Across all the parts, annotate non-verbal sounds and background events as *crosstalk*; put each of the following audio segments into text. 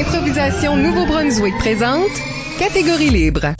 Improvisation Nouveau-Brunswick présente Catégorie libre.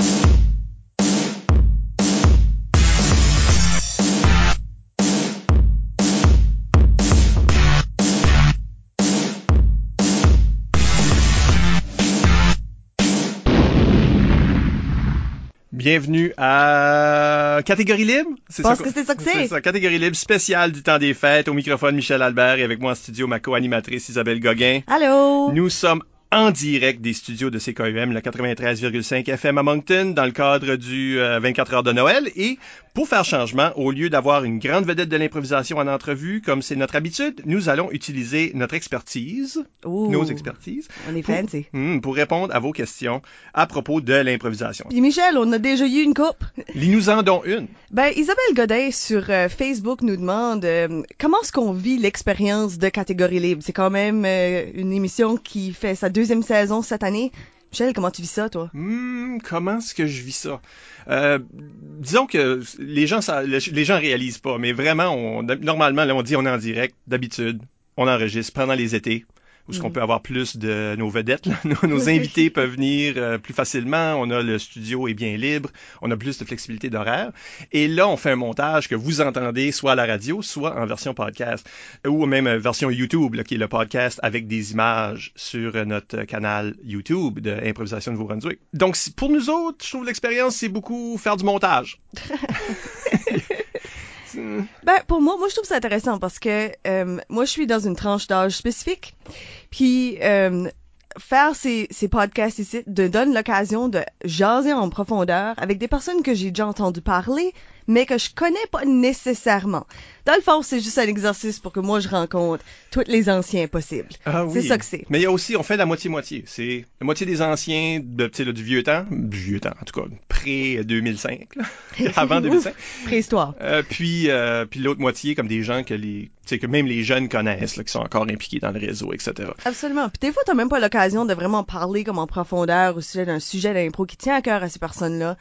Bienvenue à Catégorie Libre. Je pense que c'est ça que c'est. C'est ça, Catégorie Libre spéciale du temps des fêtes. Au microphone, Michel Albert et avec moi en studio, ma co-animatrice Isabelle Gauguin. Allô? Nous sommes en direct des studios de CKUM, le 93,5 FM à Moncton, dans le cadre du euh, 24 heures de Noël. Et pour faire changement, au lieu d'avoir une grande vedette de l'improvisation en entrevue, comme c'est notre habitude, nous allons utiliser notre expertise, nos expertises, On est pour, fancy. Hmm, pour répondre à vos questions à propos de l'improvisation. Puis Michel, on a déjà eu une coupe. Nous en donnent une. Ben, Isabelle Godin sur euh, Facebook nous demande euh, comment est-ce qu'on vit l'expérience de catégorie libre? C'est quand même euh, une émission qui fait sa deuxième saison cette année. Michel, comment tu vis ça, toi? Hmm, comment est-ce que je vis ça? Euh, disons que les gens, ça, les gens réalisent pas, mais vraiment, normalement, là, on dit on est en direct, d'habitude, on enregistre pendant les étés, où ce qu'on Mhm. peut avoir plus de nos vedettes, là. *laughs* Nos, nos invités peuvent venir euh, plus facilement, on a le studio est bien libre, on a plus de flexibilité d'horaire, et là, on fait un montage que vous entendez soit à la radio, soit en version podcast, ou même euh, version YouTube, là, qui est le podcast avec des images sur euh, notre canal YouTube de Improvisation de Nouveau-Brunswick. Donc, pour nous autres, je trouve l'expérience, c'est beaucoup faire du montage. *laughs* Ben, pour moi, moi, je trouve ça intéressant parce que euh, moi, je suis dans une tranche d'âge spécifique. Puis, euh, faire ces, ces podcasts ici de donne l'occasion de jaser en profondeur avec des personnes que j'ai déjà entendu parler, mais que je connais pas nécessairement. Dans le fond, c'est juste un exercice pour que moi, je rencontre tous les anciens possibles. Ah C'est ça que c'est. Mais il y a aussi, on fait la moitié-moitié. C'est la moitié des anciens, de, là, du vieux temps, du vieux temps, en tout cas, pré-2005, *laughs* avant 2005. Préhistoire. Euh, puis euh, puis l'autre moitié, comme des gens que les, que même les jeunes connaissent, là, qui sont encore impliqués dans le réseau, etc. Absolument. Puis des fois, t'as même pas l'occasion de vraiment parler comme en profondeur au sujet d'un sujet d'impro qui tient à cœur à ces personnes-là.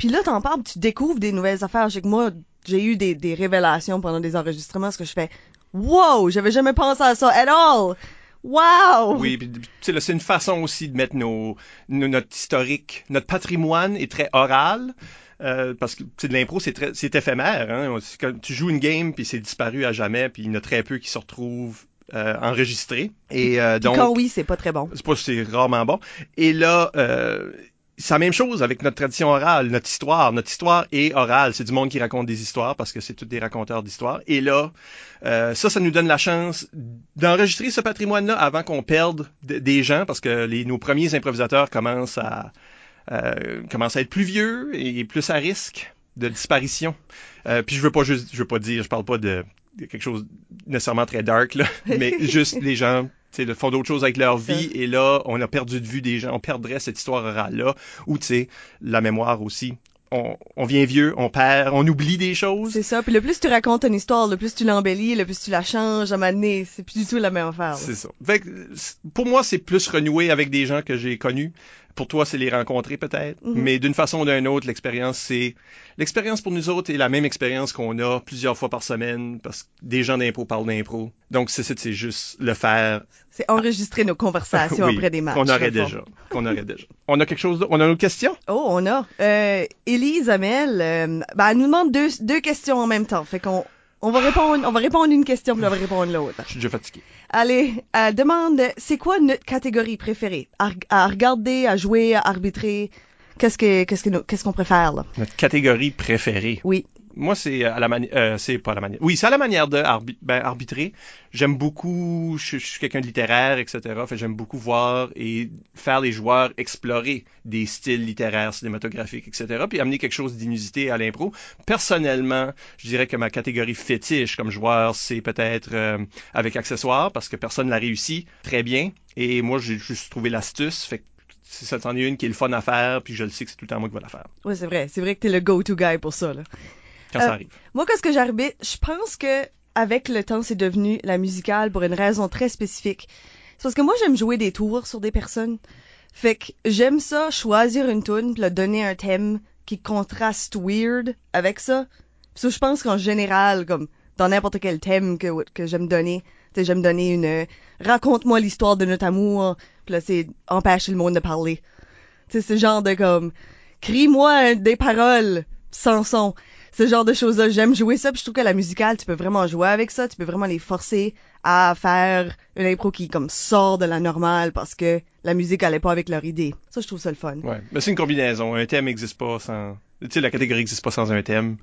Puis là, t'en parles, tu découvres des nouvelles affaires. Je sais que moi, j'ai eu des, des révélations pendant des enregistrements, ce que je fais, wow, j'avais jamais pensé à ça at all. Wow! Oui, c'est une façon aussi de mettre nos, nos- notre historique, notre patrimoine est très oral. euh, parce que de l'impro, c'est éphémère. Hein? Comme tu joues une game puis c'est disparu à jamais, puis il y en a très peu qui se retrouvent euh, enregistrés. Et euh, donc, quand oui, c'est pas très bon. c'est pas c'est rarement bon. Et là, euh, c'est la même chose avec notre tradition orale, notre histoire. Notre histoire est orale. C'est du monde qui raconte des histoires parce que c'est tous des raconteurs d'histoires. Et là, euh, ça, ça nous donne la chance d'enregistrer ce patrimoine-là avant qu'on perde des gens parce que les, nos premiers improvisateurs commencent à, euh, commencent à être plus vieux et plus à risque de disparition. Euh, puis je veux pas juste, je veux pas dire, je parle pas de, de quelque chose nécessairement très dark là, *laughs* mais juste les gens sais, font d'autres choses avec leur vie et là on a perdu de vue des gens, on perdrait cette histoire orale là ou tu sais la mémoire aussi. On, on vient vieux, on perd, on oublie des choses. C'est ça. Puis le plus tu racontes une histoire, le plus tu l'embellis, le plus tu la changes à donné, c'est plus du tout la même affaire. C'est ça. Fait que, pour moi, c'est plus renouer avec des gens que j'ai connus. Pour toi, c'est les rencontrer peut-être. Mhm. Mais d'une façon ou d'une autre, l'expérience, c'est... L'expérience pour nous autres est la même expérience qu'on a plusieurs fois par semaine parce que des gens d'impro parlent d'impro. Donc, c'est c'est juste le faire. C'est enregistrer nos conversations *laughs* Oui, après des matchs. Qu'on aurait déjà. Qu'on aurait déjà. On a quelque chose? On a une autre question? Oh, on a. Euh, Élise Amel, euh, ben, elle nous demande deux, deux questions en même temps. Fait qu'on on va répondre, on va répondre une question puis on va répondre l'autre. Je suis déjà fatigué. Allez, elle demande, c'est quoi notre catégorie préférée? À, à regarder, à jouer, à arbitrer? Qu'est-ce que, qu'est-ce que qu'est-ce qu'on préfère, là? Notre catégorie préférée? Oui. Moi, c'est à la manière, euh, c'est pas à la manière. Oui, c'est à la manière de ben, arbitrer. J'aime beaucoup, je, suis quelqu'un de littéraire, etc. Fait j'aime beaucoup voir et faire les joueurs explorer des styles littéraires, cinématographiques, etc. Puis amener quelque chose d'inusité à l'impro. Personnellement, je dirais que ma catégorie fétiche comme joueur, c'est peut-être euh, avec accessoires parce que personne l'a réussi très bien. Et moi, j'ai juste trouvé l'astuce. Fait que ça t'en est une qui est le fun à faire, puis je le sais que c'est tout le temps moi qui vais la faire Oui, c'est vrai. C'est vrai que t'es le go-to guy pour ça, là. Quand Euh, ça arrive. Moi, qu'est-ce que j'arbitre? Je pense que avec le temps, c'est devenu la musicale pour une raison très spécifique. C'est parce que moi, j'aime jouer des tours sur des personnes. Fait que j'aime ça, choisir une tune, puis donner un thème qui contraste weird avec ça. Puis ça, je pense qu'en général, comme dans n'importe quel thème que, que j'aime donner, Tu j'aime donner une euh, raconte-moi l'histoire de notre amour. Puis là, c'est empêcher le monde de parler. Tu sais, ce genre de comme crie-moi des paroles sans son. Ce genre de choses-là, j'aime jouer ça. Puis je trouve que la musicale, tu peux vraiment jouer avec ça. Tu peux vraiment les forcer à faire une impro qui comme sort de la normale parce que la musique allait pas avec leur idée. Ça, je trouve ça le fun. Ouais. Mais c'est une combinaison. Un thème n'existe pas sans. Tu sais, la catégorie n'existe pas sans un thème.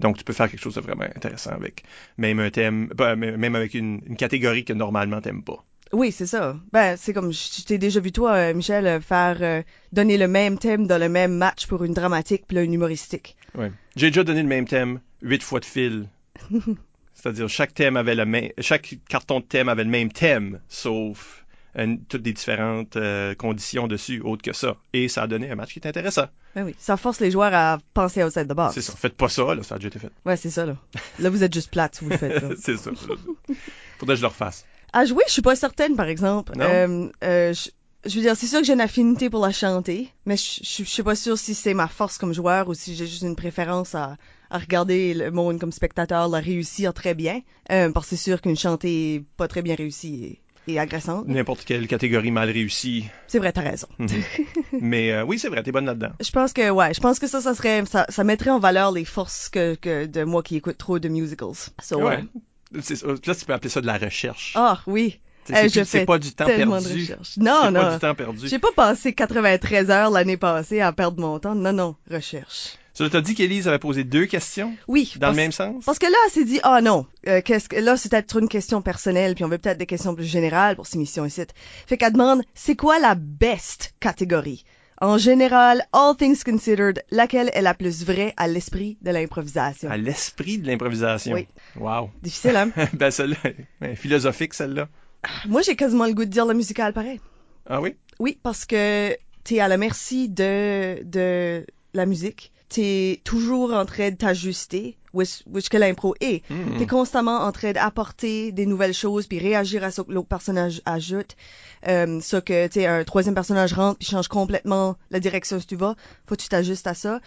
Donc, tu peux faire quelque chose de vraiment intéressant avec même un thème, même avec une, une catégorie que normalement t'aimes pas. Oui, c'est ça. Ben, c'est comme je t'ai déjà vu toi, euh, Michel, euh, faire euh, donner le même thème dans le même match pour une dramatique puis là, une humoristique. Ouais. J'ai déjà donné le même thème huit fois de fil. *laughs* C'est-à-dire chaque thème avait le même, chaque carton de thème avait le même thème, sauf toutes des différentes conditions dessus, autres que ça. Et ça a donné un match qui est intéressant. Ben oui, ça force les joueurs à penser outside the box. C'est ça. Faites pas ça, là, ça a déjà été fait. Ouais, c'est ça, là. Là, vous êtes juste plate si vous le faites, *laughs* c'est ça. Faudrait que je le refasse. À jouer, je suis pas certaine, par exemple. Non? Euh, euh, je, je veux dire, c'est sûr que j'ai une affinité pour la chanter, mais je, je, je suis pas sûre si c'est ma force comme joueur ou si j'ai juste une préférence à, à regarder le monde comme spectateur la réussir très bien. Euh, parce que c'est sûr qu'une chantée pas très bien réussie est, est agressante. N'importe quelle catégorie mal réussie. C'est vrai, t'as raison. Mhm. *laughs* Mais euh, oui, c'est vrai, t'es bonne là-dedans. Je pense que ouais, je pense que ça, ça serait, ça, ça mettrait en valeur les forces que, que de moi qui écoute trop de musicals. So, Ouais. ouais. Là, tu peux appeler ça de la recherche. Ah oui. C'est- pas du temps perdu. recherche. Non, c'est non. pas du temps perdu. J'ai pas passé 93 heures l'année passée à perdre mon temps. Non, non, recherche. Ça, t'as dit qu'Élise avait posé deux questions? Oui. dans parce, le même sens? Parce que là, elle s'est dit, ah non, euh, qu'est-ce que là, c'est peut-être une question personnelle, puis on veut peut-être des questions plus générales pour ces missions ici. Fait qu'elle demande, c'est quoi la best catégorie? En général, all things considered, laquelle est la plus vraie à l'esprit de l'improvisation? À l'esprit de l'improvisation? Oui. Wow. Difficile, hein? *laughs* ben, celle-là, ben, philosophique, celle-là. Moi, j'ai quasiment le goût de dire le musical pareil. Ah oui? Oui, parce que t'es à la merci de, de la musique. T'es toujours en train de t'ajuster, which que l'impro est. Hmm. T'es constamment en train d'apporter des nouvelles choses puis réagir à ce que l'autre personnage ajoute. Euh, ça que, tu sais, un troisième personnage rentre puis change complètement la direction où tu vas. Faut que tu t'ajustes à ça.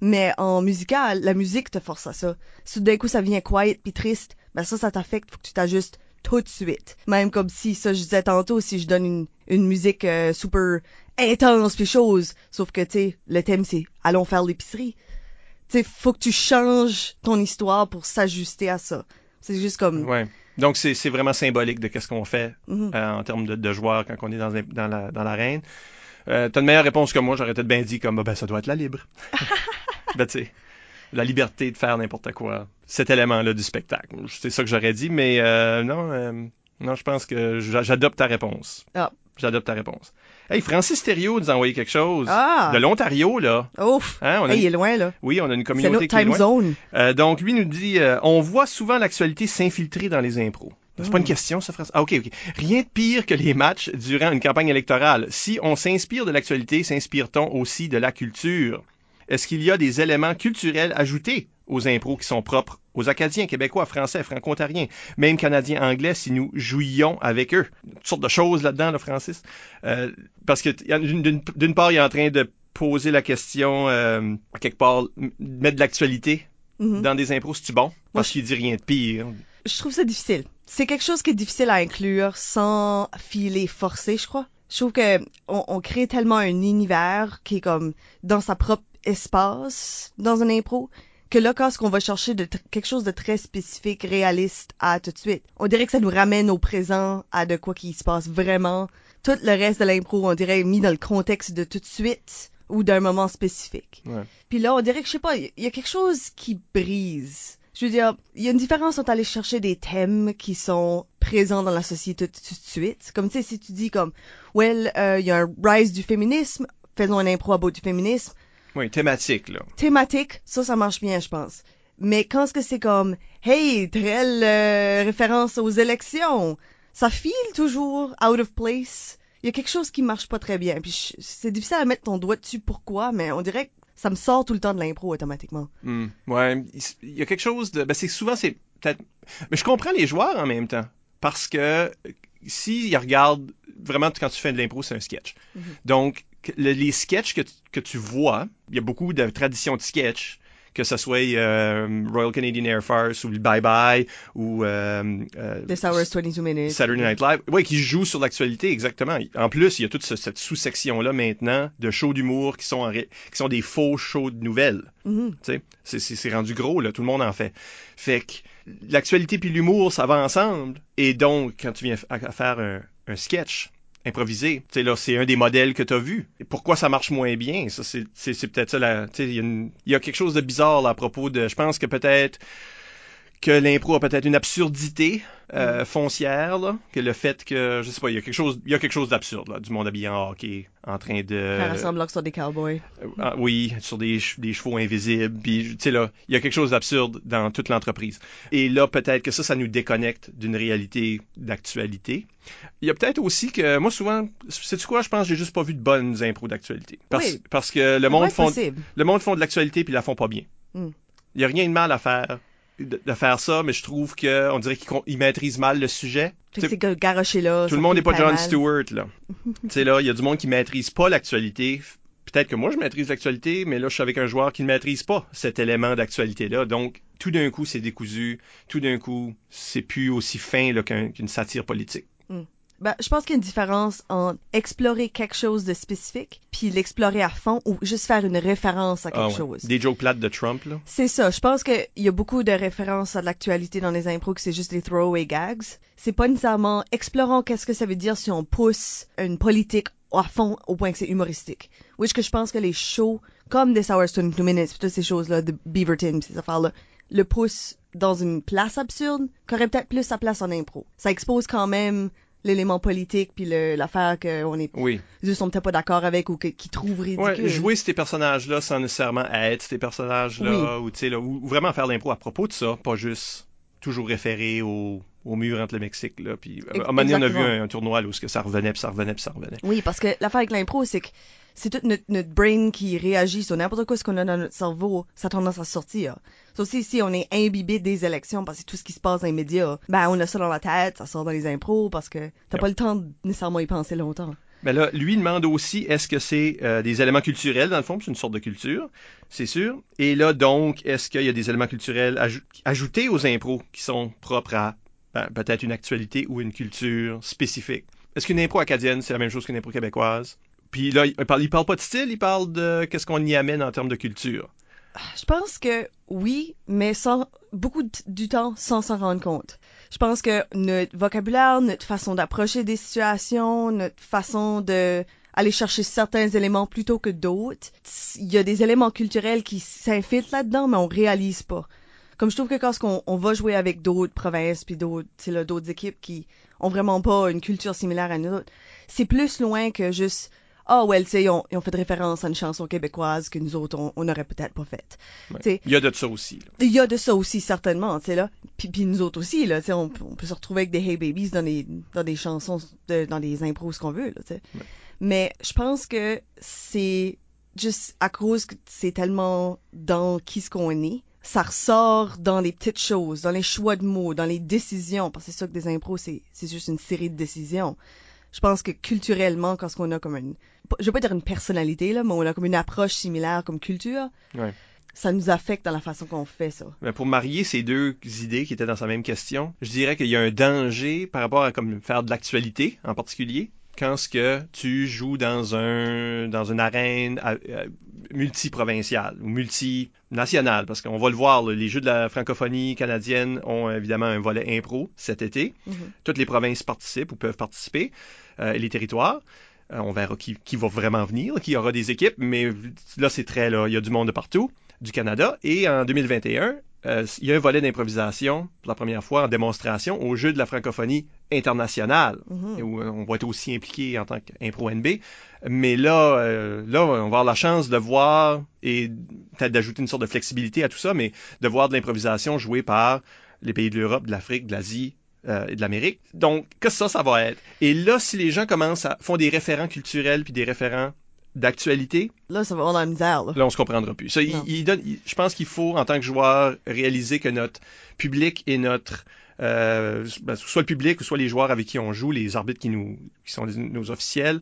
Mais en musical, la musique te force à ça. Si d'un coup ça vient quiet puis triste, ben ça, ça t'affecte. Faut que tu t'ajustes tout de suite. Même comme si, ça je disais tantôt, si je donne une, une musique euh, super intense puis chose, sauf que, tu sais, le thème c'est allons faire l'épicerie. Sais, faut que tu changes ton histoire pour s'ajuster à ça. C'est juste comme... Ouais. Donc, c'est c'est vraiment symbolique de qu'est-ce qu'on fait Mhm. euh, en termes de, de joueurs quand on est dans, dans la dans l'arène. Euh, T'as une meilleure réponse que moi, j'aurais peut-être bien dit comme Ah, ben ça doit être la libre. *laughs* ben tu sais, la liberté de faire n'importe quoi, cet élément-là du spectacle. C'est ça que j'aurais dit, mais euh, non, euh, non, je pense que j'a- j'adopte ta réponse. Ah. J'adopte ta réponse. Hey, Francis Thériault nous a envoyé quelque chose. Ah! De l'Ontario, là. Ouf! Hein, on il est loin, là. Oui, on a une communauté qui est time loin. zone. Euh, donc, lui nous dit euh, On voit souvent l'actualité s'infiltrer dans les impros. C'est pas une question, ça, François? Ah, OK, OK. Rien de pire que les matchs durant une campagne électorale. Si on s'inspire de l'actualité, s'inspire-t-on aussi de la culture? Est-ce qu'il y a des éléments culturels ajoutés? Aux impros qui sont propres aux Acadiens, Québécois, Français, Franco-Ontariens, même Canadiens, Anglais, si nous jouions avec eux? Toutes sortes de choses là-dedans, là, Francis. Euh, parce que d'une part, il est en train de poser la question, euh, quelque part, mettre de l'actualité Mhm. dans des impros, c'est-tu bon? Parce qu'il dit rien de pire. Je trouve ça difficile. C'est quelque chose qui est difficile à inclure sans filer forcé, je crois. Je trouve que on, on crée tellement un univers qui est comme dans sa propre espace dans un impro que là, quand on va chercher de quelque chose de très spécifique, réaliste à tout de suite, on dirait que ça nous ramène au présent, à de quoi qui se passe vraiment. Tout le reste de l'impro, on dirait mis dans le contexte de tout de suite ou d'un moment spécifique. Ouais. Puis là, on dirait que, je sais pas, il y a quelque chose qui brise. Je veux dire, il y a une différence entre aller chercher des thèmes qui sont présents dans la société tout, de suite. Comme, tu sais, si tu dis comme, well, euh, il y a un rise du féminisme, faisons un impro à bord du féminisme. Oui, thématique, là. Thématique, ça, ça marche bien, je pense. Mais quand ce que c'est comme, hey, telle euh, référence aux élections, ça file toujours out of place. Il y a quelque chose qui marche pas très bien. Puis c'est difficile à mettre ton doigt dessus pourquoi, mais on dirait que ça me sort tout le temps de l'impro automatiquement. Hmm. Ouais, il y a quelque chose de... Ben, c'est souvent, c'est peut-être... Mais je comprends les joueurs en même temps. Parce que s'ils regardent... Vraiment, quand tu fais de l'impro, c'est un sketch. Mhm. Donc, les sketchs que, tu- que tu vois, il y a beaucoup de traditions de sketch que ce soit euh, Royal Canadian Air Force ou Bye Bye ou euh, euh, This Hour's 22 Minutes. Saturday Night Live. Oui, qui joue sur l'actualité, exactement. En plus, il y a toute ce- cette sous-section-là maintenant de shows d'humour qui sont en qui sont des faux shows de nouvelles. Tu sais, c'est- rendu gros, là. Tout le monde en fait. Fait que l'actualité puis l'humour, ça va ensemble. Et donc, quand tu viens à faire un, un sketch improvisé, tu là, c'est un des modèles que tu as vu. Pourquoi ça marche moins bien? Ça, c'est- peut-être ça, il y, y a quelque chose de bizarre, à propos de, je pense que peut-être que l'impro a peut-être une absurdité euh, foncière, là, que le fait que, je sais pas, il y a quelque chose, il y a quelque chose d'absurde, là, du monde habillé en hockey, en train de... Faire semblant que ce soit des cowboys. Euh, ah, oui, sur des, che- des chevaux invisibles. Puis, tu sais, là, il y a quelque chose d'absurde dans toute l'entreprise. Et là, peut-être que ça, ça nous déconnecte d'une réalité d'actualité. Il y a peut-être aussi que, moi, souvent, sais-tu quoi, je pense que j'ai juste pas vu de bonnes impros d'actualité. Parce, Oui. parce que le monde, font, le monde font de l'actualité puis ils la font pas bien. Hmm. Il y a rien de mal à faire de, de faire ça, mais je trouve que on dirait qu'ils maîtrisent mal le sujet. C'est que garoché là. Tout le monde n'est pas John mal. Stewart, là. *laughs* tu sais, là, il y a du monde qui maîtrise pas l'actualité. Peut-être que moi, je maîtrise l'actualité, mais là, je suis avec un joueur qui ne maîtrise pas cet élément d'actualité-là. Donc, tout d'un coup, c'est décousu. Tout d'un coup, c'est plus aussi fin là, qu'un- qu'une satire politique. Ben, je pense qu'il y a une différence entre explorer quelque chose de spécifique, puis l'explorer à fond, ou juste faire une référence à quelque Ah ouais. chose. Des jokes plates de Trump, là? C'est ça. Je pense qu'il y a beaucoup de références à de l'actualité dans les impros que c'est juste des throwaway gags. C'est pas nécessairement explorant qu'est-ce que ça veut dire si on pousse une politique à fond au point que c'est humoristique. Which que je pense que les shows, comme Hour's 22 Minutes, pis toutes ces choses-là, de Beaverton, ces affaires-là, le poussent dans une place absurde, qu'aurait peut-être plus sa place en impro. Ça expose quand même l'élément politique puis l'affaire qu'on est Oui. juste on peut-être pas d'accord avec ou qu'ils trouvent ridicule. Ouais, jouer ces personnages-là sans nécessairement être ces personnages-là, ou, tu sais, ou, vraiment faire l'impro à propos de ça, pas juste toujours référer au, au mur entre le Mexique, là. Puis, à un moment donné, on a vu un, un tournoi là, où ce que ça revenait, puis ça revenait, puis ça revenait. Oui, parce que l'affaire avec l'impro, c'est que c'est tout notre, notre brain qui réagit sur n'importe quoi ce qu'on a dans notre cerveau, ça a tendance à sortir. Ça aussi, si on est imbibé des élections parce que tout ce qui se passe dans les médias, ben on a ça dans la tête, ça sort dans les impros parce que t'as Yep. pas le temps de nécessairement y penser longtemps. Mais là, lui il demande aussi est-ce que c'est euh, des éléments culturels, dans le fond, c'est une sorte de culture, c'est sûr. Et là, donc, est-ce qu'il y a des éléments culturels aj- ajoutés aux impros qui sont propres à ben, peut-être une actualité ou une culture spécifique? Est-ce qu'une impro acadienne, c'est la même chose qu'une impro québécoise? Puis là, il parle, il parle pas de style, il parle de qu'est-ce qu'on y amène en termes de culture. Je pense que oui, mais sans beaucoup du temps sans s'en rendre compte. Je pense que notre vocabulaire, notre façon d'approcher des situations, notre façon de aller chercher certains éléments plutôt que d'autres, il y a des éléments culturels qui s'infiltrent là-dedans, mais on réalise pas. Comme je trouve que quand on, va jouer avec d'autres provinces puis d'autres, d'autres équipes qui ont vraiment pas une culture similaire à nous c'est plus loin que juste ah ouais, tu sais, ils ont, ils ont fait référence à une chanson québécoise que nous autres on, on aurait peut-être pas faite. Ouais. Il y a de ça aussi. il y a de ça aussi, certainement, tu sais, là. Puis, puis nous autres aussi, là, tu sais, on, peut- on peut se retrouver avec des Hey Babies dans des, dans des chansons, de- dans des impros, ce qu'on veut, là, tu sais. Ouais. Mais je pense que c'est juste à cause que c'est tellement dans qui ce qu'on est, ça ressort dans les petites choses, dans les choix de mots, dans les décisions, parce que c'est ça que des impros, c'est juste une série de décisions. Je pense que culturellement, quand on a comme une, je veux pas dire une personnalité, là, mais on a comme une approche similaire comme culture, Ouais. ça nous affecte dans la façon qu'on fait ça. Mais pour marier ces deux idées qui étaient dans sa même question, je dirais qu'il y a un danger par rapport à comme faire de l'actualité en particulier quand ce que tu joues dans un dans une arène à- multiprovinciale ou multinationale parce qu'on va le voir les jeux de la francophonie canadienne ont évidemment un volet impro cet été Mhm. toutes les provinces participent ou peuvent participer euh, les territoires Euh, on verra qui, qui va vraiment venir, qui aura des équipes, mais là, c'est très, là, il y a du monde de partout, du Canada. Et en 2021, euh, il y a un volet d'improvisation, pour la première fois, en démonstration au jeu de la francophonie internationale, Mhm. où euh, on va être aussi impliqué en tant qu'impro-NB. Mais là, euh, là, on va avoir la chance de voir, et peut-être d'ajouter une sorte de flexibilité à tout ça, mais de voir de l'improvisation jouée par les pays de l'Europe, de l'Afrique, de l'Asie, euh, et de l'Amérique. Donc, que ça, ça va être. Et là, si les gens commencent à font des référents culturels puis des référents d'actualité, Là, ça va avoir la misère, là. là, on se comprendra plus. Ça, il, Non. il donne, il- je pense qu'il faut, en tant que joueur, réaliser que notre public et notre euh, ben, soit le public ou soit les joueurs avec qui on joue, les arbitres qui nous qui sont nos officiels,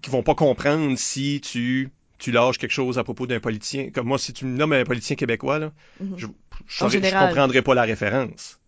qui vont pas comprendre si tu tu lâches quelque chose à propos d'un politicien. Comme moi, si tu me nommes un politicien québécois, là, Mhm. je, je, saurais- je comprendrais pas la référence.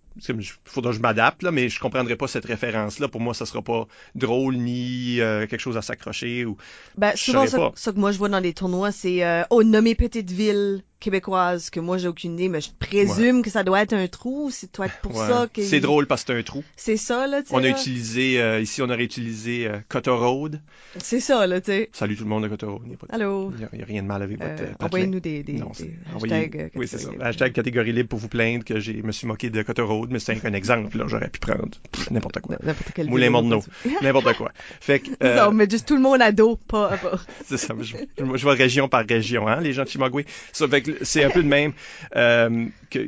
Faudra que je m'adapte, là, mais je comprendrais pas cette référence-là. Pour moi, ça sera pas drôle ni euh, quelque chose à s'accrocher. Ou... Ben, souvent, ça que moi je vois dans les tournois, c'est euh, oh, nommer petite ville québécoise, que moi j'ai aucune idée, mais je présume que ça doit être un trou, c'est doit être pour Ouais. ça que. C'est drôle parce que c'est un trou. C'est ça, là. On a là. utilisé, euh, ici, on aurait utilisé euh, Cotter Road. C'est ça, là, tu sais. Salut tout le monde de Cotter Road. Il n'y a, pas de- Allô? il y a- rien de mal avec votre Euh, euh. Envoyez-nous des, des, Non, des hashtags. euh, oui, c'est ça. Hashtag catégorie libre pour vous plaindre que je me suis moqué de Cotter Road, mais c'est un exemple. Là, j'aurais pu prendre n'importe quoi. N'importe quel Moulin Morneau. N'importe quoi. Fait que, Non, mais juste tout le monde à dos, pas, pas. *laughs* c'est ça. Je, je, je vais région par région, hein, les gens de Chimagoué. Ça fait que c'est un peu de même. Euh, que,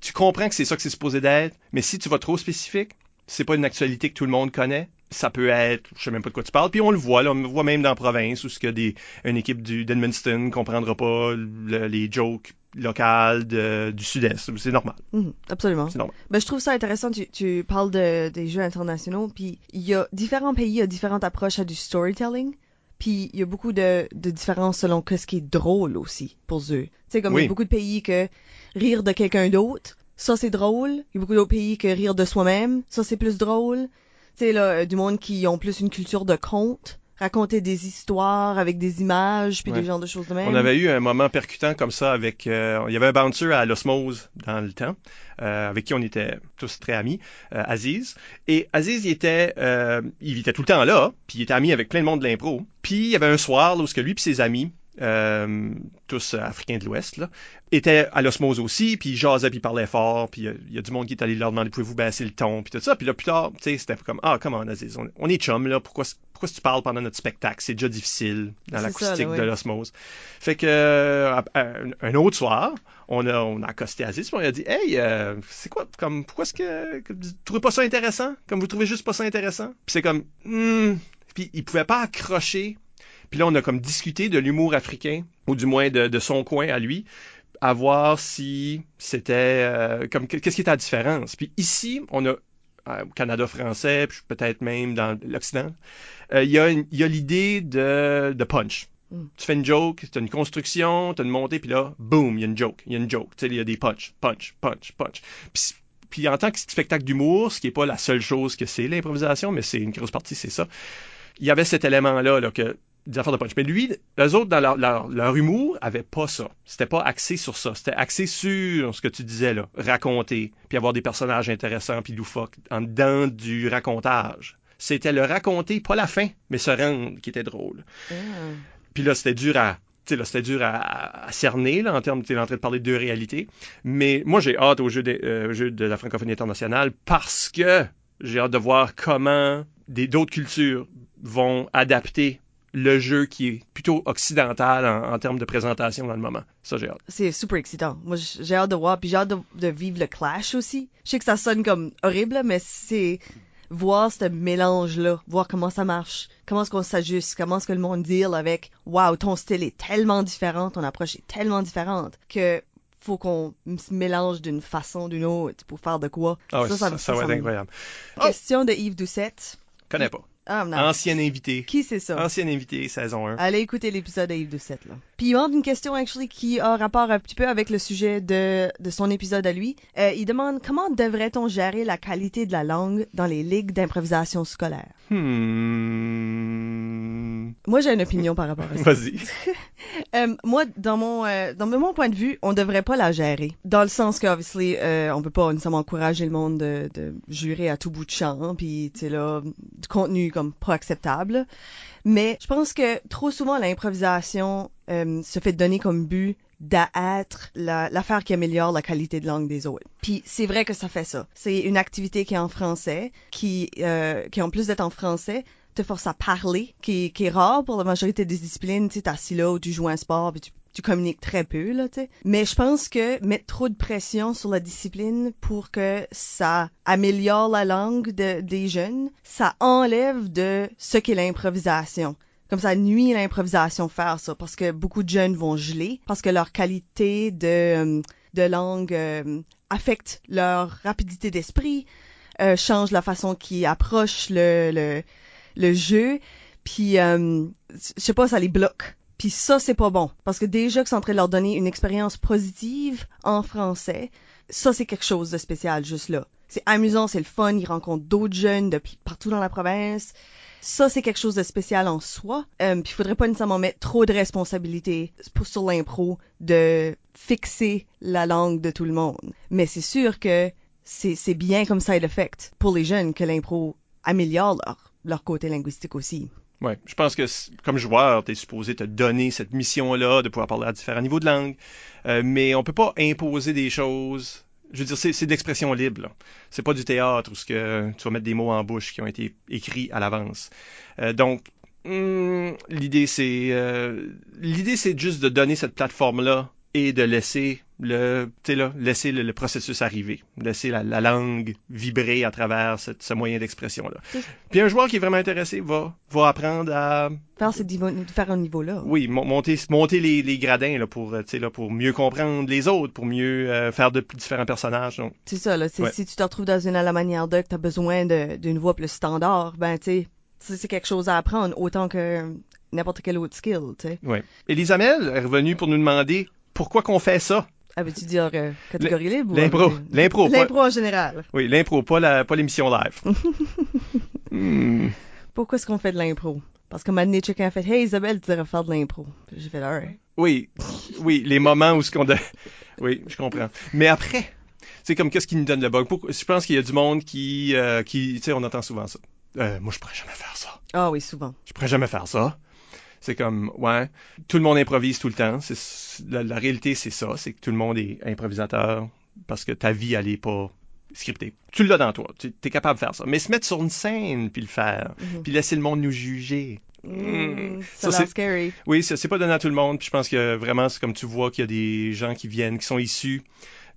tu comprends que c'est ça que c'est supposé d'être, mais si tu vas trop spécifique, c'est pas une actualité que tout le monde connaît. Ça peut être, je sais même pas de quoi tu parles. Puis on le voit, là, on le voit même dans la province où ce que des, une équipe du d'Edmundston comprendra pas le- les jokes locales de- du Sud-Est. C'est normal. Mhm, absolument. C'est normal. Ben, je trouve ça intéressant. Tu, tu parles de, des jeux internationaux, puis il y a différents pays, il y a différentes approches à du storytelling. Puis il y a beaucoup de, de différences selon que ce qui est drôle aussi pour eux. Tu sais, comme il y a beaucoup de pays que rire de quelqu'un d'autre, ça c'est drôle. Il y a beaucoup d'autres pays que rire de soi-même, ça c'est plus drôle. Tu sais, là, euh, du monde qui ont plus une culture de conte, raconter des histoires avec des images, puis Ouais. des genres de choses de même. On avait eu un moment percutant comme ça avec. euh, il y avait un bouncer à l'osmose dans le temps, euh, avec qui on était tous très amis, euh, Aziz. Et Aziz, il était, euh, il était tout le temps là, puis il était ami avec plein de monde de l'impro. Puis il y avait un soir là, où ce que lui et ses amis, euh, tous euh, africains de l'Ouest, étaient à l'osmose aussi, puis ils jasaient, puis ils parlaient fort, puis euh, il y a du monde qui est allé leur demander pouvez-vous baisser le ton, puis tout ça. Puis là, plus tard, tu sais, c'était comme ah, comment Aziz, on, on est chum là, pourquoi pourquoi tu parles pendant notre spectacle? C'est déjà difficile dans l'acoustique de l'osmose. Fait que euh, un autre soir, on a on a accosté Aziz, puis on lui a dit hey, euh, c'est quoi comme pourquoi est-ce que, que vous trouvez pas ça intéressant? Comme vous trouvez juste pas ça intéressant? Puis c'est comme hmm. puis il pouvait pas accrocher. Puis là on a comme discuté de l'humour africain ou du moins de, de son coin à lui à voir si c'était euh, comme qu'est-ce qui était la différence. Puis ici, on a euh, au Canada français, puis peut-être même dans l'Occident, euh, il y a, y a l'idée de, de punch. Mm. Tu fais une joke, tu as une construction, tu as une montée, puis là, boum, il y a une joke, il y a une joke. Tu sais, il y a des punch, punch, punch, punch. Puis, puis en tant que spectacle d'humour, ce qui n'est pas la seule chose que c'est l'improvisation, mais c'est une grosse partie, c'est ça. Il y avait cet élément-là, là, que des affaires de punch. Mais lui, eux autres, dans leur, leur, leur humour, avaient pas ça. C'était pas axé sur ça. C'était axé sur ce que tu disais, là. Raconter, puis avoir des personnages intéressants, puis loufoques, en dedans du racontage. C'était le raconter, pas la fin, mais se rendre qui était drôle. Ah. Puis là, c'était dur à. tu sais, là, c'était dur à, à cerner, là, en termes, tu es en train de parler de deux réalités. Mais moi, j'ai hâte au jeu, de, euh, au jeu de la francophonie internationale parce que j'ai hâte de voir comment des, d'autres cultures vont adapter le jeu qui est plutôt occidental en, en termes de présentation dans le moment. Ça, j'ai hâte. C'est super excitant. Moi, j'ai hâte de voir, puis j'ai hâte de, de vivre le clash aussi. Je sais que ça sonne comme horrible, mais c'est voir ce mélange-là, voir comment ça marche, comment est-ce qu'on s'ajuste, comment est-ce que le monde deal avec « Wow, ton style est tellement différent, ton approche est tellement différente que faut qu'on se mélange d'une façon ou d'une autre pour faire de quoi. Ah ça, ça, va être incroyable. Question de Yves Doucette. Connais pas. Ah. Ancien invité. Qui c'est ça? Ancien invité, saison 1. Allez écouter l'épisode de Yves Doucette, là. Puis il demande une question, actually, qui a rapport un petit peu avec le sujet de, de son épisode à lui. Euh, il demande comment devrait-on gérer la qualité de la langue dans les ligues d'improvisation scolaire? Hmm. Moi, j'ai une opinion par rapport à ça. *laughs* Vas-y. *laughs* Euh, moi, dans mon, euh, dans mon point de vue, on devrait pas la gérer. Dans le sens que, obviously, euh, on peut pas nécessairement encourager le monde de, de jurer à tout bout de champ, puis, tu sais, là, du contenu comme pas acceptable. Mais je pense que trop souvent, l'improvisation euh, se fait donner comme but d'être la- l'affaire qui améliore la qualité de langue des autres. Puis c'est vrai que ça fait ça. C'est une activité qui est en français, qui, qui en plus d'être en français, te force à parler, qui, est rare pour la majorité des disciplines. Tu sais, assis là où tu joues un sport, puis tu, tu communiques très peu, là. Mais je pense que mettre trop de pression sur la discipline pour que ça améliore la langue de- des jeunes, ça enlève de ce qu'est l'improvisation. Comme ça nuit l'improvisation faire ça, parce que beaucoup de jeunes vont geler, parce que leur qualité de, de langue euh, affecte leur rapidité d'esprit, euh, change la façon qu'ils approchent le, le jeu, puis euh, je sais pas, ça les bloque. Puis ça, c'est pas bon. Parce que déjà que c'est en train de leur donner une expérience positive en français, ça, c'est quelque chose de spécial juste là. C'est amusant, c'est le fun, ils rencontrent d'autres jeunes de partout dans la province. Ça, c'est quelque chose de spécial en soi. Euh, puis il faudrait pas nécessairement mettre trop de responsabilités pour, sur l'impro de fixer la langue de tout le monde. Mais c'est sûr que c'est bien comme side effect pour les jeunes que l'impro améliore leur, leur côté linguistique aussi. Ouais, je pense que comme joueur, tu es supposé te donner cette mission-là de pouvoir parler à différents niveaux de langue, euh, mais on peut pas imposer des choses. Je veux dire, c'est de l'expression libre. C'est pas du théâtre où que tu vas mettre des mots en bouche qui ont été écrits à l'avance. Euh, donc, hmm, l'idée c'est euh, l'idée c'est juste de donner cette plateforme-là et de laisser le, là, laisser le, processus arriver, laisser la, langue vibrer à travers ce moyen d'expression-là. Puis un joueur qui est vraiment intéressé va, va apprendre à faire ces différents niveaux-là. Oui, monter, monter les, les gradins là, pour, là, pour mieux comprendre les autres, pour mieux euh, faire de différents personnages. C'est ça, là, si tu te retrouves dans une à la manière de que tu as besoin d'une voix plus standard, ben tu sais, c'est quelque chose à apprendre autant que n'importe quel autre skill, tu sais. Oui. Elisabeth est revenue pour nous demander pourquoi qu'on fait ça? Ah, veux-tu dire euh, catégorie libre? L'impro. L'impro. L'impro en général. Oui, l'impro, pas, pas l'émission live. *laughs* Hmm. Pourquoi est-ce qu'on fait de l'impro? Parce que maintenant, quelqu'un a fait Hey Isabelle, tu devrais faire de l'impro. J'ai fait alright. Oui, oui, les moments où ce qu'on. De... Oui, je comprends. Mais après, c'est comme qu'est-ce qui nous donne le bug? Je pense qu'il y a du monde qui. Euh, qui tu sais, on entend souvent ça. Euh, moi, je pourrais jamais faire ça. Ah oui, souvent. Je pourrais jamais faire ça. C'est comme, ouais, tout le monde improvise tout le temps. La, la, réalité, c'est ça, c'est que tout le monde est improvisateur parce que ta vie, elle est pas scriptée. Tu l'as dans toi, tu es capable de faire ça. Mais se mettre sur une scène, puis le faire, mm-hmm. puis laisser le monde nous juger. Mm, ça, c'est scary. Oui, c'est pas donné à tout le monde. Puis je pense que vraiment, c'est comme tu vois qu'il y a des gens qui viennent, qui sont issus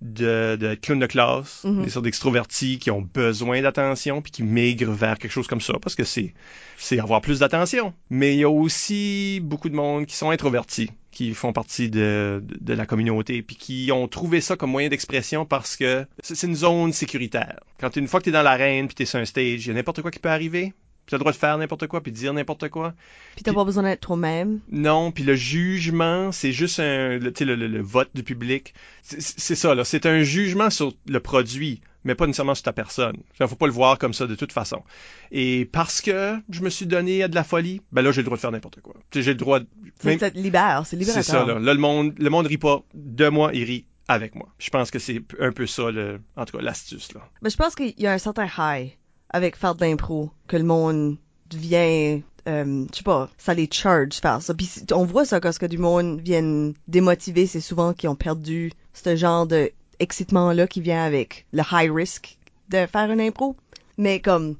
de, de clowns de classe, mm-hmm. des sortes d'extrovertis qui ont besoin d'attention puis qui migrent vers quelque chose comme ça parce que c'est c'est avoir plus d'attention. Mais il y a aussi beaucoup de monde qui sont introvertis, qui font partie de, de, la communauté puis qui ont trouvé ça comme moyen d'expression parce que c'est une zone sécuritaire. Quand une fois que tu es dans l'arène puis tu es sur un stage, il y a n'importe quoi qui peut arriver. Tu as le droit de faire n'importe quoi puis de dire n'importe quoi. Puis t'as pas besoin d'être toi-même. Non, puis le jugement, c'est juste un, le, le, le, vote du public. C'est ça, là. C'est un jugement sur le produit, mais pas nécessairement sur ta personne. Il faut pas le voir comme ça de toute façon. Et parce que je me suis donné à de la folie, ben là, j'ai le droit de faire n'importe quoi. J'ai le droit de... Même... C'est libère, c'est libérateur. C'est ça, là. Là, le monde, le monde rit pas de moi, il rit avec moi. Je pense que c'est un peu ça, le, en tout cas, l'astuce, là. Ben, je pense qu'il y a un certain high avec faire de l'impro, que le monde devient euh, je sais pas, ça les charge faire ça. Puis on voit ça quand ce que du monde vient démotiver, c'est souvent qu'ils ont perdu ce genre de excitement là qui vient avec le high risk de faire une impro. Mais comme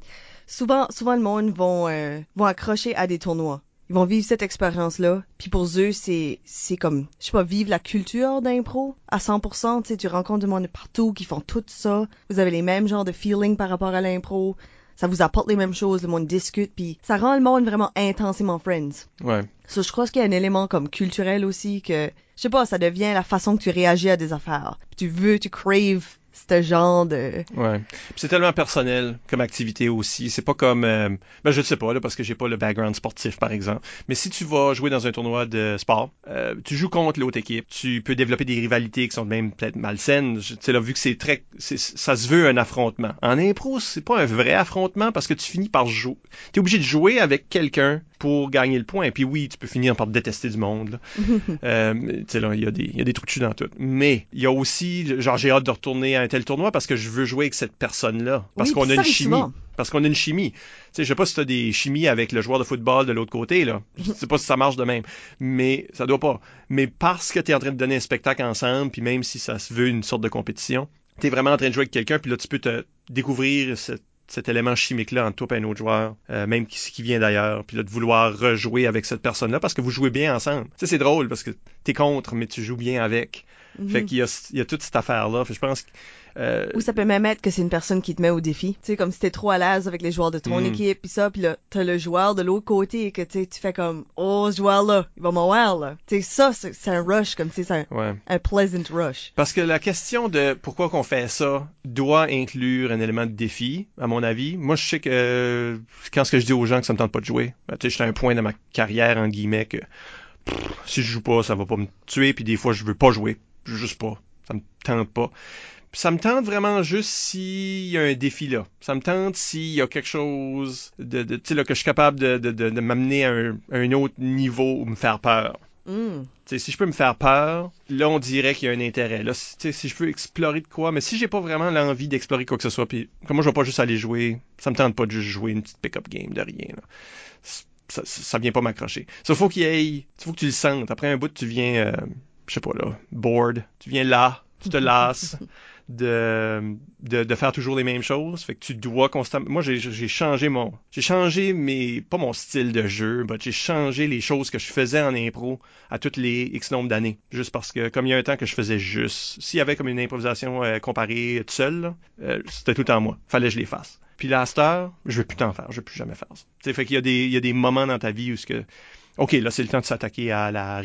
souvent, souvent le monde vont euh, vont accrocher à des tournois ils vont vivre cette expérience-là. Puis pour eux, c'est c'est comme, je sais pas, vivre la culture d'impro à 100%. Tu sais, tu rencontres du monde partout qui font tout ça. Vous avez les mêmes genres de feeling par rapport à l'impro. Ça vous apporte les mêmes choses, le monde discute, puis ça rend le monde vraiment intensément friends. Ouais. So, je crois qu'il y a un élément comme culturel aussi que, je sais pas, ça devient la façon que tu réagis à des affaires. tu veux, tu craves ce genre de. Ouais. C'est tellement personnel comme activité aussi. C'est pas comme. Euh, ben, je ne sais pas, là, parce que j'ai pas le background sportif, par exemple. Mais si tu vas jouer dans un tournoi de sport, euh, tu joues contre l'autre équipe. Tu peux développer des rivalités qui sont même peut-être malsaines. Tu sais, là, vu que c'est très. Ça se veut un affrontement. En impro, c'est pas un vrai affrontement parce que tu finis par jouer. Tu es obligé de jouer avec quelqu'un pour gagner le point. Et puis oui, tu peux finir par détester du monde. *laughs* euh, tu sais, là, il y, a des, y a des trucs dans tout. Mais il y a aussi, genre, j'ai hâte de retourner à un tel tournoi parce que je veux jouer avec cette personne-là. Parce qu'on a une chimie. Parce qu'on a une chimie. Tu sais, je sais pas si tu as des chimies avec le joueur de football de l'autre côté, là. Je sais pas si ça marche de même. Mais ça doit pas. Mais parce que tu es en train de donner un spectacle ensemble, puis même si ça se veut une sorte de compétition, tu es vraiment en train de jouer avec quelqu'un, puis là, tu peux te découvrir cette cet élément chimique-là entre toi et un autre joueur, euh, même qui, qui vient d'ailleurs, puis là, de vouloir rejouer avec cette personne-là parce que vous jouez bien ensemble. Tu sais, c'est drôle parce que t'es contre, mais tu joues bien avec. Mm-hmm. Fait qu'il y a, il y a toute cette affaire-là. je pense euh, Ou ça peut même être que c'est une personne qui te met au défi. Tu sais, comme si t'es trop à l'aise avec les joueurs de ton mm. équipe, puis ça, puis là, t'as le joueur de l'autre côté et que tu fais comme, oh, ce joueur-là, il va m'avoir, là. Tu sais, ça, c'est un rush, comme si c'est un, un pleasant rush. Parce que la question de pourquoi qu'on fait ça doit inclure un élément de défi, à mon avis. Moi, je sais que quand ce que je dis aux gens que ça me tente pas de jouer, ben, tu sais, j'étais à un point de ma carrière, en guillemets, que si je joue pas, ça va pas me tuer, puis des fois, je veux pas jouer. Juste pas. Ça me tente pas. Ça me tente vraiment juste s'il y a un défi là. Ça me tente s'il y a quelque chose de, là, que je suis capable de, de, de, de m'amener à un, à un autre niveau ou me faire peur. Mm. Tu sais, si je peux me faire peur, là, on dirait qu'il y a un intérêt. Là, si, tu sais, si je peux explorer de quoi, mais si j'ai pas vraiment l'envie d'explorer quoi que ce soit, puis comme moi, je vais pas juste aller jouer, ça me tente pas de juste jouer une petite pick-up game de rien. Là. Ça, ça, ça vient pas m'accrocher. Ça, faut qu'il y ait, faut que tu le sentes. Après un bout, tu viens, euh, je sais pas là, bored. Tu viens là, tu te lasses *laughs* de, de, de faire toujours les mêmes choses. Fait que tu dois constamment. Moi, j'ai changé mon. J'ai changé mes. pas mon style de jeu, mais j'ai changé les choses que je faisais en impro à toutes les X nombre d'années. Juste parce que comme il y a un temps que je faisais juste. S'il y avait comme une improvisation euh, comparée tout seul, euh, c'était tout en moi. Fallait que je les fasse. Puis là, à cette heure, je vais plus t'en faire, je vais plus jamais faire ça. T'sais, fait qu'il y a des, il y a des moments dans ta vie où ce que, OK, là, c'est le temps de s'attaquer à la.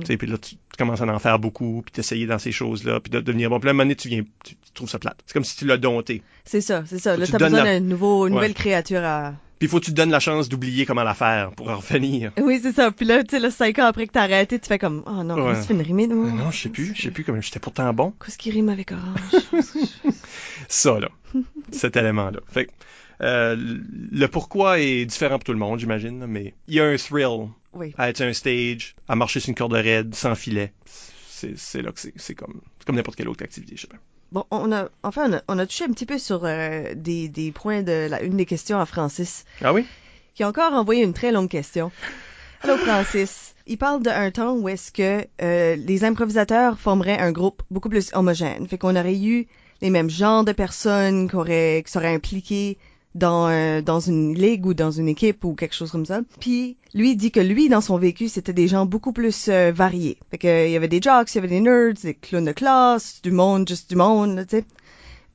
Tu sais, Puis là, tu, tu commences à en faire beaucoup, puis t'essayer dans ces choses-là, puis de devenir bon. Puis là, à un moment donné, tu viens, tu, tu trouves ça plate. C'est comme si tu l'as dompté. C'est ça, c'est ça. Là, tu donnes besoin la- d'une Ouais. nouvelle créature à. Puis il faut que tu te donnes la chance d'oublier comment la faire pour en revenir. Oui, c'est ça. Puis là, tu sais, là, cinq ans après que t'as arrêté, tu fais comme, oh non, Ouais. tu fais une rimée, non? Euh, Non, je sais plus, je sais plus comment j'étais pourtant bon. Qu'est-ce qui rime avec orange? *laughs* Ça, là. cet élément-là. Fait que, euh, le pourquoi est différent pour tout le monde, j'imagine, mais il y a un thrill Oui. à être sur un stage, à marcher sur une corde raide, sans filet. C'est là que c'est comme, c'est comme n'importe quelle autre activité, je sais pas. Bon, on a, enfin, on a, on a touché un petit peu sur euh, des, des points de la, une des questions à Francis, Ah oui? qui a encore envoyé une très longue question. Allô, Francis. Il parle d'un temps où est-ce que euh, les improvisateurs formeraient un groupe beaucoup plus homogène. Fait qu'on aurait eu les mêmes genres de personnes qui, auraient, qui seraient impliquées dans, euh, dans une ligue ou dans une équipe ou quelque chose comme ça. Puis lui dit que lui, dans son vécu, c'était des gens beaucoup plus euh, variés. Fait que, il y avait des jocks, il y avait des nerds, des clowns de classe, du monde, juste du monde, tu sais.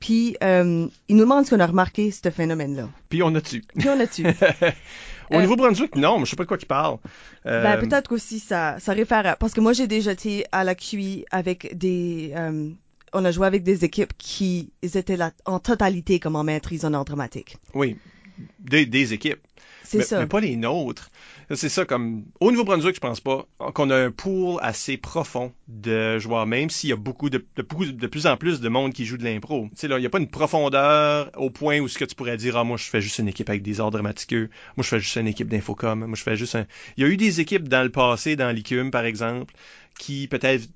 Puis euh, il nous demande si on a remarqué ce phénomène-là. Puis on a tu. Puis on a-tu? *laughs* Au Euh, Nouveau-Brunswick, non, mais je sais pas de quoi il parle. Euh, Ben, peut-être qu'aussi ça, ça réfère à... Parce que moi, j'ai déjà été à la QI avec des... euh, on a joué avec des équipes qui ils étaient là en totalité comme en maîtrise en art dramatique. Oui, des, des équipes. C'est ça. mais pas les nôtres. C'est ça, comme au Nouveau-Brunswick, je pense pas qu'on a un pool assez profond de joueurs, même s'il y a beaucoup de, de, beaucoup- de plus en plus de monde qui joue de l'impro. Tu sais, là, il y a pas une profondeur au point où ce que tu pourrais dire, ah, moi, je fais juste une équipe avec des arts dramatiqueux. Moi, je fais juste une équipe d'infocom. Moi, je fais juste un. Il y a eu des équipes dans le passé, dans l'ICUM, par exemple, qui peut-être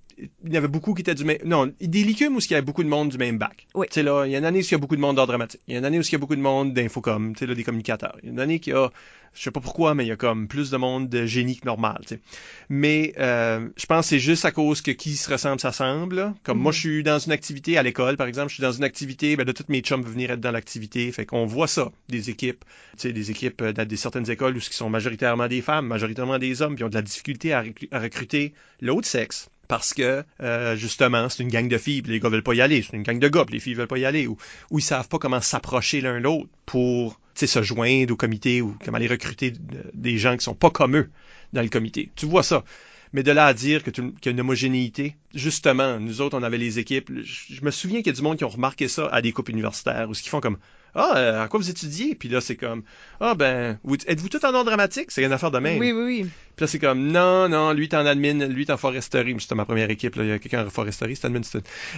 il y avait beaucoup qui étaient du même. Non, des licumes où il y avait beaucoup de monde du même bac. Oui. Tu sais, là, il y a une année où il y a beaucoup de monde d'art dramatique. Il y a une année où il y a beaucoup de monde d'infocom, tu sais, là, des communicateurs. Il y a une année qui a, je sais pas pourquoi, mais il y a comme plus de monde de génie que normal, tu sais. Mais, euh, je pense que c'est juste à cause que qui se ressemble s'assemble, là. Comme moi, je suis dans une activité à l'école, par exemple, je suis dans une activité, ben, de toutes mes chums venir être dans l'activité. Fait qu'on voit ça, des équipes, tu sais, des équipes euh, dans des certaines écoles où ce qui sont majoritairement des femmes, majoritairement des hommes, puis ont de la difficulté à recruter l'autre sexe parce que euh, justement c'est une gang de filles les gars veulent pas y aller c'est une gang de gars les filles veulent pas y aller ou, ou ils savent pas comment s'approcher l'un l'autre pour se joindre au comité ou comment aller recruter de- des gens qui sont pas comme eux dans le comité tu vois ça mais de là à dire que qu'il y a une homogénéité, justement, nous autres, on avait les équipes. Je, je me souviens qu'il y a du monde qui ont remarqué ça à des coupes universitaires, où ce qu'ils font comme Ah, euh, à quoi vous étudiez? Puis là, c'est comme Ah, ben, vous- êtes-vous tout en art dramatique? C'est une affaire de même. Oui, oui, oui. Puis là, c'est comme, non, non, lui, t'es en admin, lui, t'es en foresterie. C'était ma première équipe, là. Il y a quelqu'un en foresterie, c'était admin.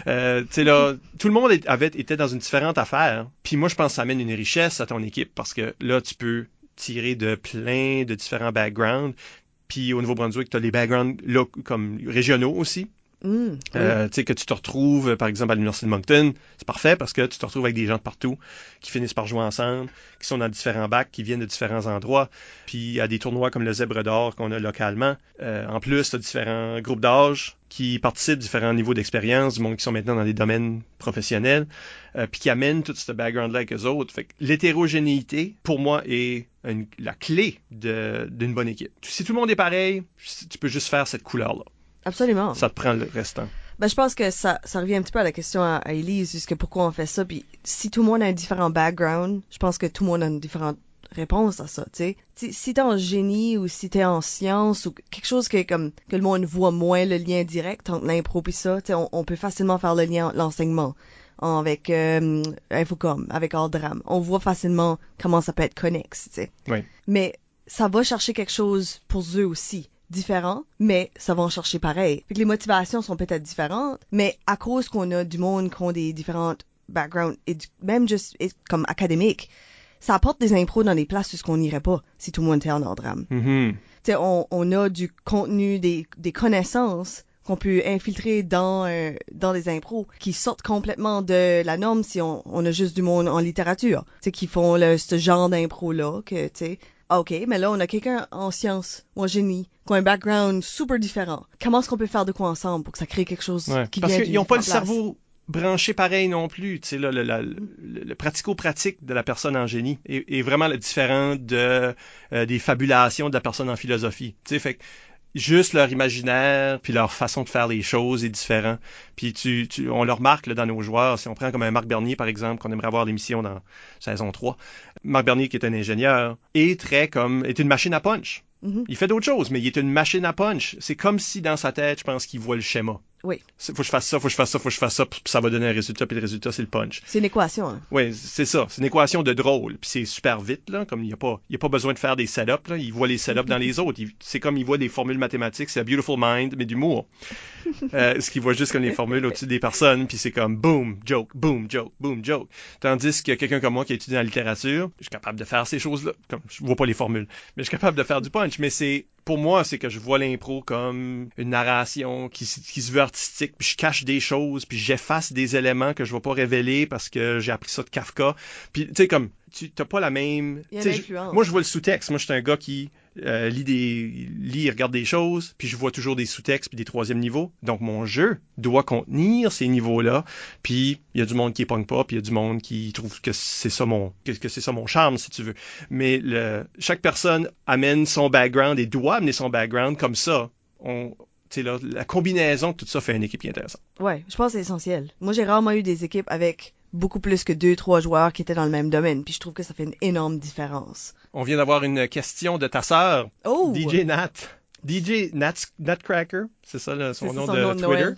Euh, tu sais, là, tout le monde avait, était dans une différente affaire. Puis moi, je pense que ça amène une richesse à ton équipe parce que là, tu peux tirer de plein de différents backgrounds. Puis au Nouveau-Brunswick, tu as les backgrounds là, comme régionaux aussi. Mm, oui. Euh, tu sais, que tu te retrouves, euh, par exemple, à l'Université de Moncton, c'est parfait parce que tu te retrouves avec des gens de partout qui finissent par jouer ensemble, qui sont dans différents bacs, qui viennent de différents endroits. Puis à des tournois comme le Zèbre d'Or qu'on a localement, euh, en plus, tu as différents groupes d'âge qui participent, différents niveaux d'expérience, du monde qui sont maintenant dans des domaines professionnels, euh, puis qui amènent tout ce background-là avec eux autres. Fait que l'hétérogénéité, pour moi, est une- la clé d'une bonne équipe. Si tout le monde est pareil, tu peux juste faire cette couleur-là. Absolument. Ça te prend le restant. Ben, je pense que ça, ça revient un petit peu à la question à, à Elise, jusque pourquoi on fait ça. Puis si tout le monde a un différent background, je pense que tout le monde a une différente réponse à ça, tu sais. Si- t'es en génie ou si t'es en science ou quelque chose que comme que le monde voit moins le lien direct entre l'impro et ça, tu on, on peut facilement faire le lien entre l'enseignement en- avec euh, Infocom, avec Art Drame. On voit facilement comment ça peut être connexe, tu sais. Oui. Mais ça va chercher quelque chose pour eux aussi. Différents, mais ça va en chercher pareil. Fait que les motivations sont peut-être différentes, mais à cause qu'on a du monde qui ont des différentes backgrounds, et même juste comme académique, ça apporte des impros dans des places où ce qu'on n'irait pas si tout le monde était en ordre drame. Sais, on, on a du contenu, des, des connaissances qu'on peut infiltrer dans euh, dans des impros qui sortent complètement de la norme si on, on a juste du monde en littérature, tu sais, qui font le, ce genre d'impro là que tu sais. Ah, OK, mais là, on a quelqu'un en sciences ou en génie qui a un background super différent. Comment est-ce qu'on peut faire de quoi ensemble pour que ça crée quelque chose Ouais. qui Parce vient qu'ils n'ont pas le place? cerveau branché pareil non plus. Tu sais, là, le, le- le- le pratico-pratique de la personne en génie est, est vraiment le différent de, euh, des fabulations de la personne en philosophie. Tu sais, fait que juste leur imaginaire puis leur façon de faire les choses est différent. Puis tu, tu, on le remarque là, dans nos joueurs. Si on prend comme un Marc Bernier, par exemple, qu'on aimerait avoir l'émission dans saison 3. Marc Bernier, qui est un ingénieur, est très comme, est une machine à punch. Mhm. Il fait d'autres choses, mais il est une machine à punch. C'est comme si dans sa tête, je pense qu'il voit le schéma. Oui. Faut que je fasse ça, faut que je fasse ça, faut que je fasse ça, puis ça va donner un résultat, puis le résultat, c'est le punch. C'est une équation. Hein. Oui, c'est ça. C'est une équation de drôle, puis c'est super vite, là, comme il n'y a, pas- y a pas besoin de faire des setups, là. Il voit les setups dans les autres. C'est comme il voit des formules mathématiques, c'est a beautiful mind, mais d'humour. *laughs* Euh, ce qu'il voit juste comme les formules au-dessus des personnes, puis c'est comme boom, joke, boom, joke, boom, joke. Tandis que quelqu'un comme moi qui a étudié en littérature, je suis capable de faire ces choses-là. Comme, je vois pas les formules, mais je suis capable de faire du punch. Mais c'est, pour moi, c'est que je vois l'impro comme une narration qui, se veut artistique, puis je cache des choses, puis j'efface des éléments que je vais pas révéler parce que j'ai appris ça de Kafka. Puis, tu sais, comme, tu t'as pas la même... Il y a moi, je vois le sous-texte. Moi, je suis un gars qui euh, lit des regarde des choses, puis je vois toujours des sous-textes puis des troisième niveaux. Donc mon jeu doit contenir ces niveaux-là. Puis il y a du monde qui pogne pas, puis il y a du monde qui trouve que c'est ça mon que, c'est ça mon charme si tu veux. Mais chaque personne amène son background et doit amener son background comme ça. On la combinaison de tout ça fait une équipe intéressante. Ouais, je pense que c'est essentiel. Moi, j'ai rarement eu des équipes avec beaucoup plus que deux, trois joueurs qui étaient dans le même domaine, puis je trouve que ça fait une énorme différence. On vient d'avoir une question de ta sœur, Oh! DJ Nat. DJ Nat, Nutcracker, c'est ça son, nom, son de nom Twitter.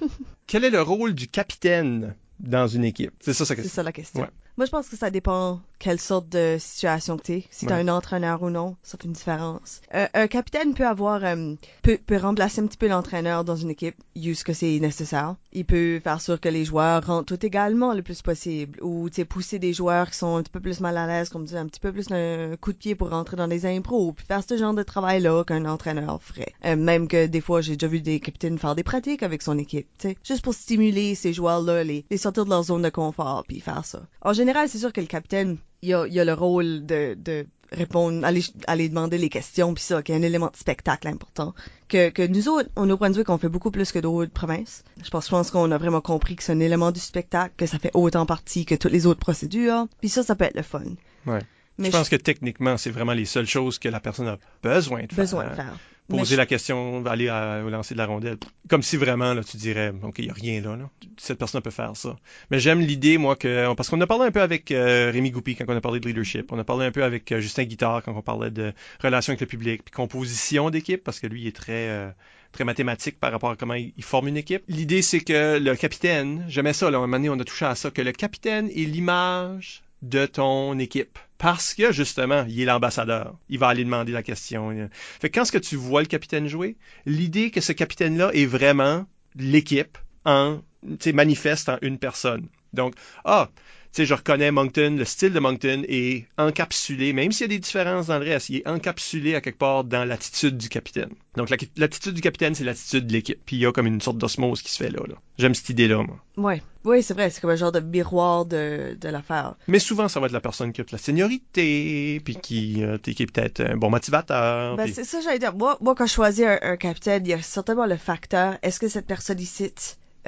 *laughs* *laughs* Quel est le rôle du capitaine dans une équipe? C'est ça ça la question. Ouais. Moi, je pense que ça dépend quelle sorte de situation que t'es. Si t'as Ouais. un entraîneur ou non, ça fait une différence. Euh, un capitaine peut avoir, euh, peut, peut remplacer un petit peu l'entraîneur dans une équipe, juste que c'est nécessaire. Il peut faire sûr que les joueurs rentrent tout également le plus possible, ou tu pousser des joueurs qui sont un petit peu plus mal à l'aise, comme dire un petit peu plus un coup de pied pour rentrer dans des impros, puis faire ce genre de travail là qu'un entraîneur ferait. Euh, même que des fois, j'ai déjà vu des capitaines faire des pratiques avec son équipe, tu sais, juste pour stimuler ces joueurs là, les, les sortir de leur zone de confort, puis faire ça. En général, c'est sûr que le capitaine, il a, il a le rôle de, de répondre, aller, aller demander les questions, puis ça, qu'il y a un élément de spectacle important. Que, que nous autres, au Nouveau-Brunswick, on fait beaucoup plus que d'autres provinces. Je pense, je pense qu'on a vraiment compris que c'est un élément du spectacle, que ça fait autant partie que toutes les autres procédures. Puis ça, ça peut être le fun. Ouais. Mais je pense que techniquement, c'est vraiment les seules choses que la personne a besoin de faire. besoin de faire. Poser je- la question, aller à- au lancer de la rondelle. Comme si vraiment, là, tu dirais, OK, il n'y a rien là, là. Cette personne peut faire ça. Mais j'aime l'idée, moi, que. Parce qu'on a parlé un peu avec euh, Rémi Goupy quand on a parlé de leadership. On a parlé un peu avec euh, Justin Guittard quand on parlait de relations avec le public, puis composition d'équipe, parce que lui, il est très. euh, très mathématique par rapport à comment il il forme une équipe. L'idée, c'est que le capitaine, j'aimais ça, là, à un moment donné, on a touché à ça, que le capitaine est l'image de ton équipe. Parce que, justement, il est l'ambassadeur. Il va aller demander la question. Fait que quand ce que tu vois le capitaine jouer, l'idée que ce capitaine-là est vraiment l'équipe en, manifeste en une personne. Donc, ah, sais, je reconnais Moncton, le style de Moncton est encapsulé, même s'il y a des différences dans le reste, il est encapsulé à quelque part dans l'attitude du capitaine. Donc, la- l'attitude du capitaine, c'est l'attitude de l'équipe. Puis il y a comme une sorte d'osmose qui se fait là. là. J'aime cette idée-là, moi. Ouais. Oui, c'est vrai, c'est comme un genre de miroir de, de l'affaire. Mais souvent, ça va être la personne qui a de la seniorité, puis qui, euh, qui est peut-être un bon motivateur. Ben, puis- c'est ça, j'allais dire. Moi, moi, quand je choisis un, un capitaine, il y a certainement le facteur, est-ce que cette personne ici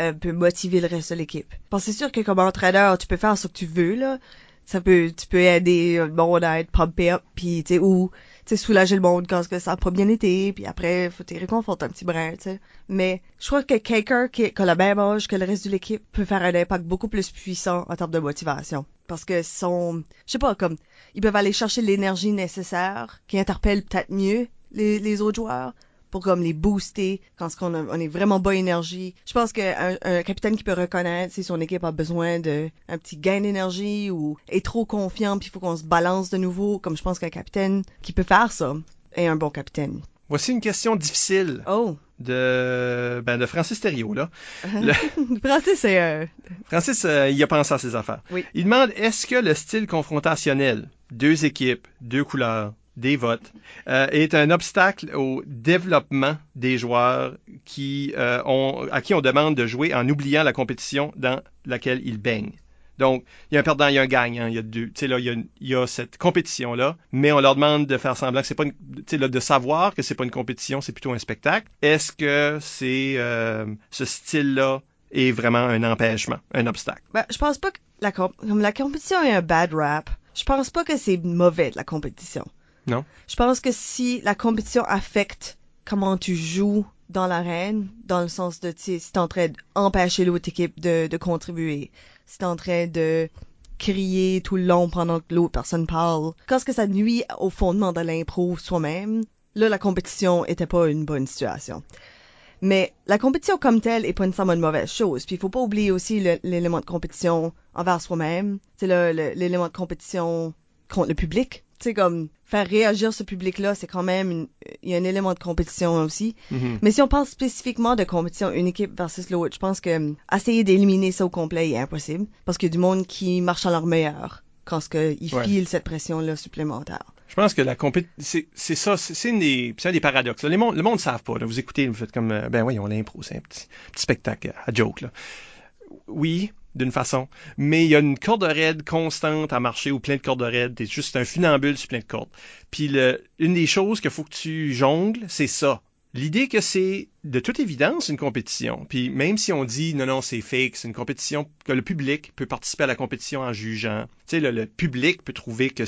euh, peut motiver le reste de l'équipe? Parce c'est sûr que comme entraîneur, tu peux faire ce que tu veux. Ça peut, tu peux aider le monde à être pumpé up, puis, tu sais, ou, tu sais, soulager le monde quand ça a pas bien été, puis après, faut te réconforter un petit brin, tu. Mais, je crois que quelqu'un qui, a le même âge que le reste de l'équipe peut faire un impact beaucoup plus puissant en termes de motivation. Parce que son, je sais pas, comme, ils peuvent aller chercher l'énergie nécessaire qui interpelle peut-être mieux les autres joueurs pour comme les booster quand on, a- on est vraiment bas énergie. Je pense qu'un un capitaine qui peut reconnaître si son équipe a besoin de un petit gain d'énergie ou est trop confiant puis il faut qu'on se balance de nouveau, comme je pense qu'un capitaine qui peut faire ça est un bon capitaine. Voici une question difficile Oh. de, ben, de Francis Thériault, là. Le- *laughs* Francis, c'est... euh, Francis, euh, il a pensé à ses affaires. Oui. Il demande est-ce que le style confrontationnel, deux équipes, deux couleurs, des votes, euh, est un obstacle au développement des joueurs qui, euh, ont, à qui on demande de jouer en oubliant la compétition dans laquelle ils baignent. Donc, il y a un perdant, il y a un gagnant, il y a cette compétition-là, mais on leur demande de faire semblant que c'est pas de savoir que c'est pas une compétition, c'est plutôt un spectacle. Est-ce que c'est, euh, ce style-là est vraiment un empêchement, un obstacle? Ben, je pense pas que la compétition est un bad rap. Je pense pas que c'est mauvais, la compétition. Non? Je pense que si la compétition affecte comment tu joues dans l'arène, dans le sens de, si t'es en train d'empêcher l'autre équipe de, contribuer, si t'es en train de crier tout le long pendant que l'autre personne parle, quand est-ce que ça nuit au fondement de l'impro soi-même, là, la compétition était pas une bonne situation. Mais la compétition comme telle est pas nécessairement une mauvaise chose. Puis il faut pas oublier aussi l'élément de compétition envers soi-même. C'est le- l'élément de compétition contre le public. Tu sais, comme faire réagir ce public-là, c'est quand même il y a un élément de compétition aussi. Mhm. Mais si on parle spécifiquement de compétition une équipe versus l'autre, je pense que hum, essayer d'éliminer ça au complet est impossible parce qu'il y a du monde qui marche à leur meilleur quand ils Ouais. filent cette pression-là supplémentaire. Je pense que la compétition, c'est ça, c'est des, un des paradoxes. Les le monde ne savent pas. là. Vous écoutez, vous faites comme, euh, ben voyons, l'impro, c'est un petit, petit spectacle à joke. Là. Oui, d'une façon, mais il y a une corde raide constante à marcher ou plein de cordes raides. T'es juste un funambule sur plein de cordes. Puis le, une des choses qu'il faut que tu jongles, c'est ça. L'idée que c'est de toute évidence une compétition. Puis même si on dit non, non, c'est fake, c'est une compétition, que le public peut participer à la compétition en jugeant. Tu sais, le, public peut trouver que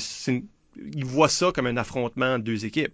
voit ça comme un affrontement de deux équipes.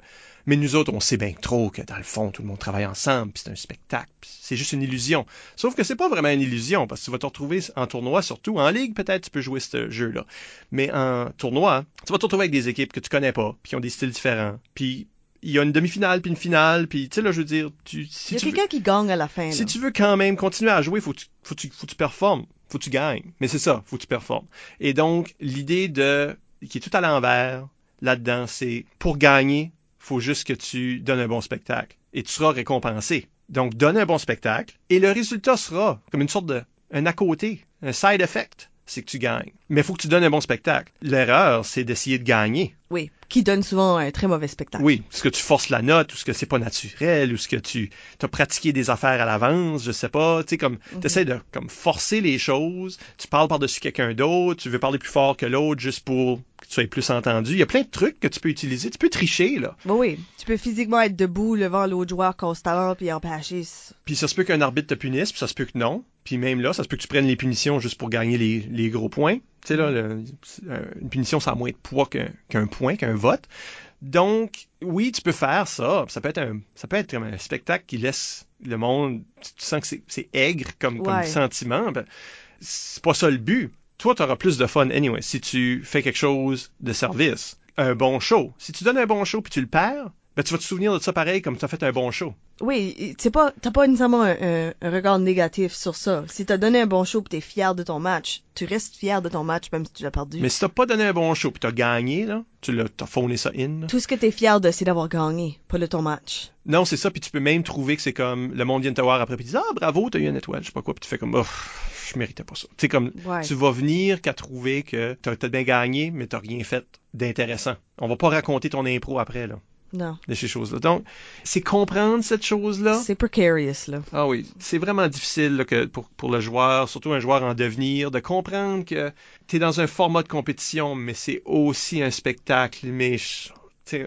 Mais nous autres, on sait bien trop que dans le fond, tout le monde travaille ensemble, puis c'est un spectacle, puis c'est juste une illusion. Sauf que c'est pas vraiment une illusion, parce que tu vas te retrouver en tournoi, surtout en ligue, peut-être tu peux jouer ce jeu-là. Mais en tournoi, tu vas te retrouver avec des équipes que tu connais pas, puis qui ont des styles différents. Puis il y a une demi-finale, puis une finale, puis tu sais là, je veux dire, tu, si il y a quelqu'un qui gagne à la fin. si tu veux quand même continuer à jouer, faut tu, faut que tu, faut tu performes, faut que tu gagnes. Mais c'est ça, faut que tu performes. Et donc, l'idée de, qui est tout à l'envers, là-dedans, c'est pour gagner, faut juste que tu donnes un bon spectacle. Et tu seras récompensé. Donc, donne un bon spectacle. Et le résultat sera comme une sorte de, un à côté, un side effect. C'est que tu gagnes. Mais faut que tu donnes un bon spectacle. L'erreur, c'est d'essayer de gagner. Oui, qui donne souvent un très mauvais spectacle. Oui, est-ce que tu forces la note, ou est-ce que c'est pas naturel, ou est-ce que tu as pratiqué des affaires à l'avance, je sais pas, tu sais, comme, Mhm. t'essaies de, comme, forcer les choses, tu parles par-dessus quelqu'un d'autre, tu veux parler plus fort que l'autre juste pour que tu sois plus entendu. Il y a plein de trucs que tu peux utiliser, tu peux tricher, là. Bon, oui, tu peux physiquement être debout devant l'autre joueur constamment puis empêcher. ce- Puis ça se peut qu'un arbitre te punisse, puis ça se peut que non. Puis même là, ça se peut que tu prennes les punitions juste pour gagner les, les gros points. Tu sais, là, le- euh, une punition, ça a moins de poids qu'un point, qu'un vote. Donc, oui, tu peux faire ça. Ça peut être un, ça peut être comme un spectacle qui laisse le monde, tu tu sens que c'est- aigre comme, sentiment. Ben, c'est pas ça le but. Toi, tu auras plus de fun anyway si tu fais quelque chose de service. Un bon show. Si tu donnes un bon show puis tu le perds, ben, tu vas te souvenir de ça pareil comme tu as fait un bon show. Oui, c'est pas, t'as pas nécessairement un, un- un regard négatif sur ça. Si t'as donné un bon show pis t'es fier de ton match, tu restes fier de ton match même si tu l'as perdu. Mais si t'as pas donné un bon show puis t'as gagné, là, tu l'as, t'as fauné ça in. là. Tout ce que t'es fier de, c'est d'avoir gagné, pas de ton match. Non, c'est ça, puis tu peux même trouver que c'est comme le monde vient de te voir après puis dit ah bravo, t'as eu une étoile, je sais pas quoi, puis tu fais comme oh, je méritais pas ça. Tu comme Ouais. tu vas venir qu'à trouver que t'as, t'as bien gagné, mais t'as rien fait d'intéressant. On va pas raconter ton impro après là, Non. de ces choses-là. Donc c'est comprendre cette chose-là. C'est precarious, là. Ah oui, c'est vraiment difficile là, que pour, pour le joueur, surtout un joueur en devenir, de comprendre que tu es dans un format de compétition, mais c'est aussi un spectacle. Mais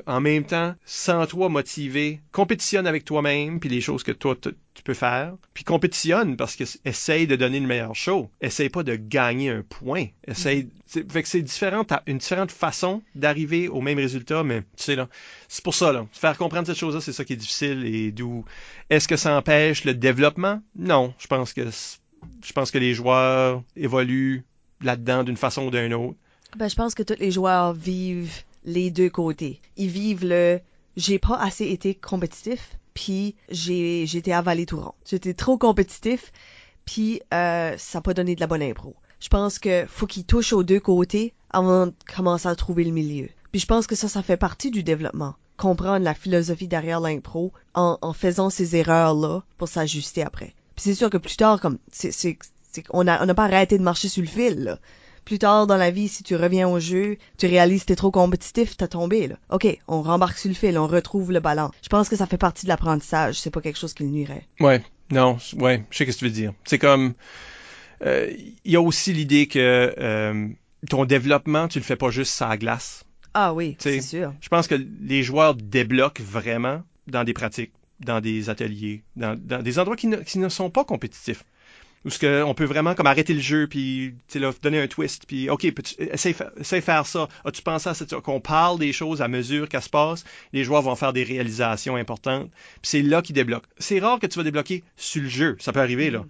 en même temps, sans toi motivé, compétitionne avec toi-même, puis les choses que toi tu peux faire, puis compétitionne parce que essaye de donner le meilleur show. Essaye pas de gagner un point. Essaye, c'est- fait que c'est différent, t'as une différente façon d'arriver au même résultat, mais tu sais là, c'est pour ça là, faire comprendre cette chose-là, c'est ça qui est difficile et d'où est-ce que ça empêche le développement? Non, je pense que je pense que les joueurs évoluent là-dedans d'une façon ou d'une autre. Ben, je pense que tous les joueurs vivent les deux côtés. Ils vivent le j'ai pas assez été compétitif, puis j'ai été avalé tout rond. J'étais trop compétitif, puis euh, ça n'a pas donné de la bonne impro. Je pense que faut qu'ils touchent aux deux côtés avant de commencer à trouver le milieu. Puis je pense que ça, ça fait partie du développement. comprendre la philosophie derrière l'impro en, faisant ces erreurs-là pour s'ajuster après. Puis c'est sûr que plus tard, comme, c'est, c'est, on n'a pas arrêté de marcher sur le fil, là. Plus tard dans la vie, si tu reviens au jeu, tu réalises que t'es trop compétitif, t'as tombé, là. OK, on rembarque sur le fil, on retrouve le ballon. Je pense que ça fait partie de l'apprentissage, c'est pas quelque chose qui le nuirait. Ouais, non, ouais, je sais ce que tu veux dire. C'est comme, euh, il y a aussi l'idée que euh, ton développement, tu le fais pas juste sur la glace. Ah oui, c'est sûr. Je pense que les joueurs débloquent vraiment dans des pratiques, dans des ateliers, dans, dans des endroits qui ne, qui ne sont pas compétitifs. Où ce que on peut vraiment comme arrêter le jeu puis là, donner un twist puis ok peux-tu- essaye, faire ça. As-tu pensé à cette qu'on parle des choses à mesure qu'elles se passent les joueurs vont faire des réalisations importantes puis c'est là qu'ils débloquent. C'est rare que tu vas débloquer sur le jeu. Ça peut arriver là.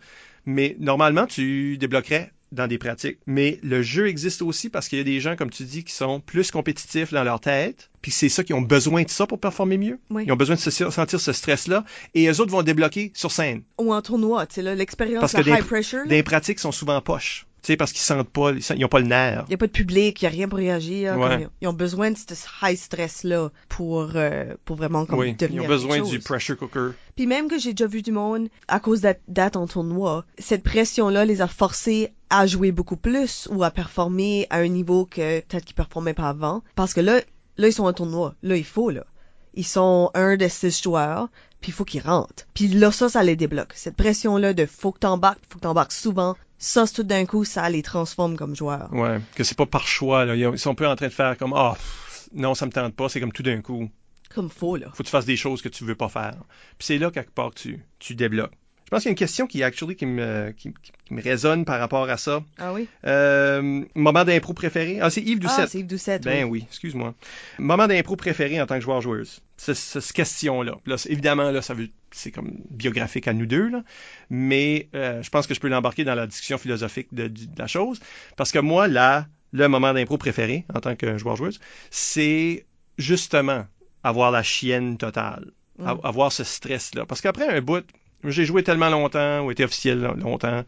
Mais normalement tu débloquerais dans des pratiques. Mais le jeu existe aussi parce qu'il y a des gens, comme tu dis, qui sont plus compétitifs dans leur tête. Puis c'est ça qui ont besoin de ça pour performer mieux. Oui. Ils ont besoin de se sentir ce stress-là. Et eux autres vont débloquer sur scène. Ou en tournoi, tu sais, l'expérience, Parce que high des- pressure, là. Les pratiques sont souvent poches. Tu sais, parce qu'ils sentent pas, ils n'ont pas le nerf. Il n'y a pas de public, il n'y a rien pour réagir. Ouais. comme ils, ils ont besoin de ce high stress-là pour, euh, pour vraiment comme, Oui, ils devenir ont besoin du pressure cooker. Puis même que j'ai déjà vu du monde, à cause d'être en tournoi, cette pression-là les a forcés à jouer beaucoup plus ou à performer à un niveau que peut-être qu'ils performaient pas avant. Parce que là, là, ils sont en tournoi. Là, il faut, là. Ils sont un des six joueurs, puis il faut qu'ils rentrent. Puis là, ça, ça les débloque. Cette pression-là de faut que t'embarques, faut que t'embarques souvent, ça, tout d'un coup, ça les transforme comme joueurs. Ouais, que c'est pas par choix. Là. Ils sont un peu en train de faire comme ah pff, non, ça me tente pas. C'est comme tout d'un coup. Comme faut, là. faut que tu fasses des choses que tu veux pas faire. Puis c'est là quelque part que tu, tu débloques. Je pense qu'il y a une question qui, actually, qui, me, qui, me résonne par rapport à ça. Ah oui? Euh, moment d'impro préféré? Ah, c'est Yves Ah, Doucette. c'est Yves Doucette, ben oui. oui, excuse-moi. Moment d'impro préféré en tant que joueur-joueuse? C'est cette question-là. Là, évidemment, là, ça veut, c'est comme biographique à nous deux, là. mais euh, je pense que je peux l'embarquer dans la discussion philosophique de, la chose. Parce que moi, là, le moment d'impro préféré en tant que joueur-joueuse, c'est justement avoir la chienne totale. Avoir ce stress-là. Parce qu'après un bout, j'ai joué tellement longtemps, ou été officiel lo- longtemps,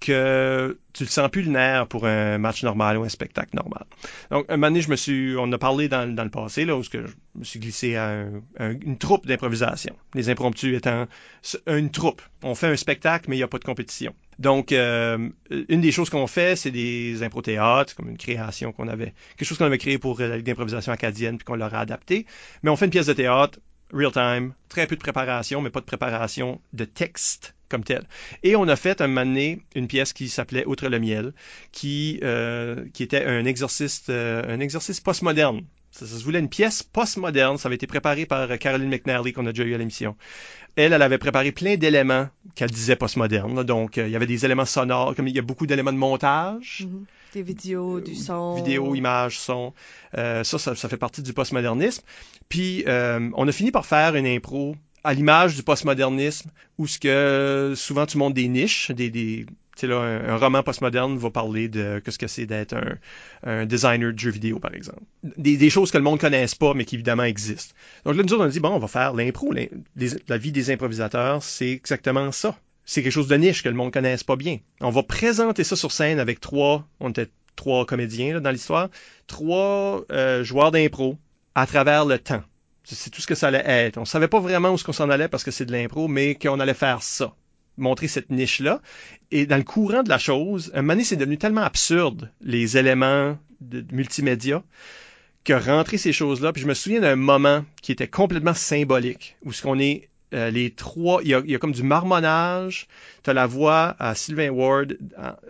que tu le sens plus le nerf pour un match normal ou un spectacle normal. Donc, un moment donné, je me suis, on a parlé dans, dans le passé, là, où je me suis glissé à un- un- une troupe d'improvisation. Les impromptus étant une troupe. On fait un spectacle, mais il n'y a pas de compétition. Donc, euh, une des choses qu'on fait, c'est des impro-théâtres, comme une création qu'on avait, quelque chose qu'on avait créé pour la Ligue d'improvisation acadienne, puis qu'on l'aurait adapté. Mais on fait une pièce de théâtre, real time, très peu de préparation, mais pas de préparation de texte comme tel. Et on a fait un moment une pièce qui s'appelait Outre le miel, qui, euh, qui était un exorciste, euh, un exorciste postmoderne. Ça, ça se voulait une pièce postmoderne. Ça avait été préparé par euh, Caroline McNally, qu'on a déjà eu à l'émission. Elle, elle avait préparé plein d'éléments qu'elle disait postmoderne. Donc, euh, il y avait des éléments sonores, comme il y a beaucoup d'éléments de montage. Mhm. Des vidéos, du son. Vidéo, images, son. Euh, ça, ça, ça fait partie du postmodernisme. Puis, euh, on a fini par faire une impro à l'image du postmodernisme, où ce que souvent tu montes des niches, des, des tu sais là, un, un roman postmoderne va parler de qu'est-ce que c'est d'être un, un designer de jeux vidéo, par exemple. Des, des choses que le monde connaisse pas, mais qui évidemment existent. Donc là, nous autres, on a dit, bon, on va faire l'impro. La vie des improvisateurs, c'est exactement ça. C'est quelque chose de niche que le monde connaisse pas bien. On va présenter ça sur scène avec trois, on était trois comédiens là, dans l'histoire, trois euh, joueurs d'impro à travers le temps. C'est tout ce que ça allait être. On savait pas vraiment où ce qu'on s'en allait parce que c'est de l'impro, mais qu'on allait faire ça. Montrer cette niche-là. Et dans le courant de la chose, un moment c'est devenu tellement absurde, les éléments de, de multimédia, que rentrer ces choses-là, puis je me souviens d'un moment qui était complètement symbolique, où ce qu'on est euh, les trois, il y, a, comme du marmonnage, tu la voix à Sylvain Ward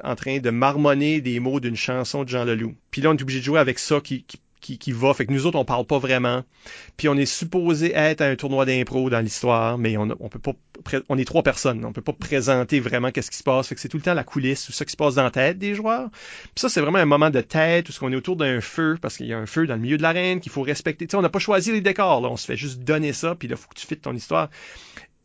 en, train de marmonner des mots d'une chanson de Jean Leloup. Puis là, on est obligé de jouer avec ça qui, qui, qui va, fait que nous autres, on parle pas vraiment. Puis on est supposé être à un tournoi d'impro dans l'histoire, mais on, on peut pas, on est trois personnes, on peut pas présenter vraiment qu'est-ce qui se passe, fait que c'est tout le temps la coulisse ou ça qui se passe dans la tête des joueurs. Puis ça, c'est vraiment un moment de tête où qu'on est autour d'un feu, parce qu'il y a un feu dans le milieu de l'arène qu'il faut respecter. Tu sais, on n'a pas choisi les décors, on se fait juste donner ça, puis là, faut que tu fites ton histoire.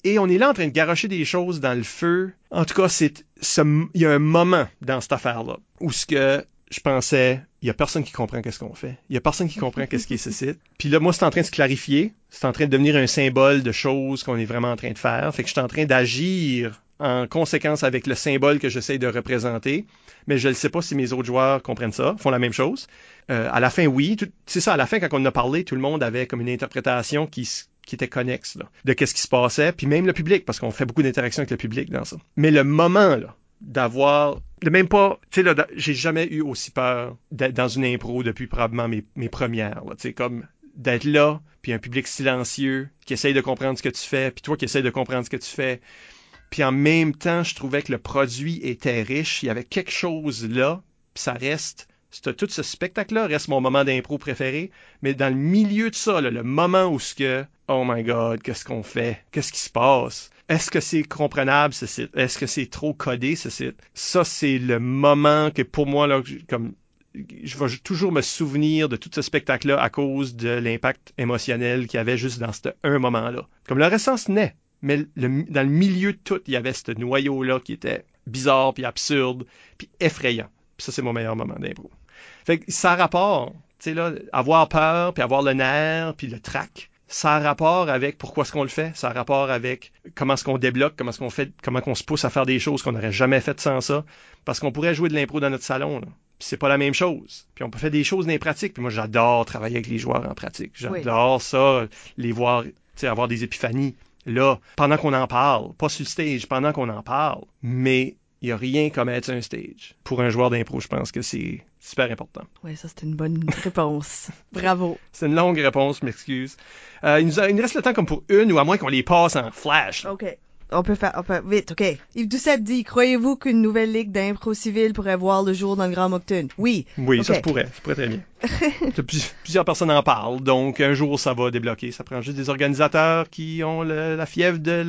Et on est là en train de garocher des choses dans le feu. En tout cas, c'est, ce- il y a un moment dans cette affaire-là où ce que je pensais, il y a personne qui comprend qu'est-ce qu'on fait. Il y a personne qui comprend qu'est-ce qui est ce. *laughs* Puis là, moi, c'est en train de se clarifier. C'est en train de devenir un symbole de choses qu'on est vraiment en train de faire. Fait que je suis en train d'agir en conséquence avec le symbole que j'essaie de représenter, mais je ne sais pas si mes autres joueurs comprennent ça, font la même chose. Euh, à la fin, oui. C'est ça, à la fin, quand on a parlé, tout le monde avait comme une interprétation qui, était connexe de qu'est-ce qui se passait, puis même le public, parce qu'on fait beaucoup d'interactions avec le public dans ça. Mais le moment, là, d'avoir de même pas tu sais j'ai jamais eu aussi peur d'être dans une impro depuis probablement mes, premières tu sais comme d'être là puis un public silencieux qui essaye de comprendre ce que tu fais puis toi qui essaye de comprendre ce que tu fais puis en même temps je trouvais que le produit était riche il y avait quelque chose là puis ça reste tout ce spectacle-là reste mon moment d'impro préféré, mais dans le milieu de ça, le moment où ce que, oh my god, qu'est-ce qu'on fait? Qu'est-ce qui se passe? Est-ce que c'est comprenable ce site? Est-ce que c'est trop codé ce site? Ça, c'est le moment que pour moi, là, comme je vais toujours me souvenir de tout ce spectacle-là à cause de l'impact émotionnel qu'il y avait juste dans ce un moment-là. Comme le reste se naît, mais dans le milieu de tout, il y avait ce noyau-là qui était bizarre, puis absurde, puis effrayant. Puis ça, c'est mon meilleur moment d'impro. Fait que ça rapport, tu sais, là, avoir peur, puis avoir le nerf, puis le trac, ça a rapport avec pourquoi est-ce qu'on le fait, ça a rapport avec comment est-ce qu'on débloque, comment est-ce qu'on fait, comment qu'on se pousse à faire des choses qu'on n'aurait jamais faites sans ça, parce qu'on pourrait jouer de l'impro dans notre salon, là. Puis c'est pas la même chose. Puis on peut faire des choses dans les pratiques. Puis moi, j'adore travailler avec les joueurs en pratique. J'adore ça, les voir, avoir des épiphanies. Là, pendant qu'on en parle, pas sur le stage, pendant qu'on en parle. Mais il n'y a rien comme être sur un stage. Pour un joueur d'impro, je pense que c'est super important. Oui, ça, c'est une bonne *laughs* réponse. Bravo. C'est une longue réponse, m'excuse. Euh, il, nous il nous reste le temps comme pour une, ou à moins qu'on les passe en flash. OK. On peut faire, on peut, vite, OK. Yves Doucette dit, croyez-vous qu'une nouvelle ligue d'impro civil pourrait voir le jour dans le Grand Moncton? Oui. Oui, ça se pourrait. Ça pourrait très bien. *laughs* plusieurs personnes en parlent, donc un jour ça va débloquer. Ça prend juste des organisateurs qui ont la fièvre de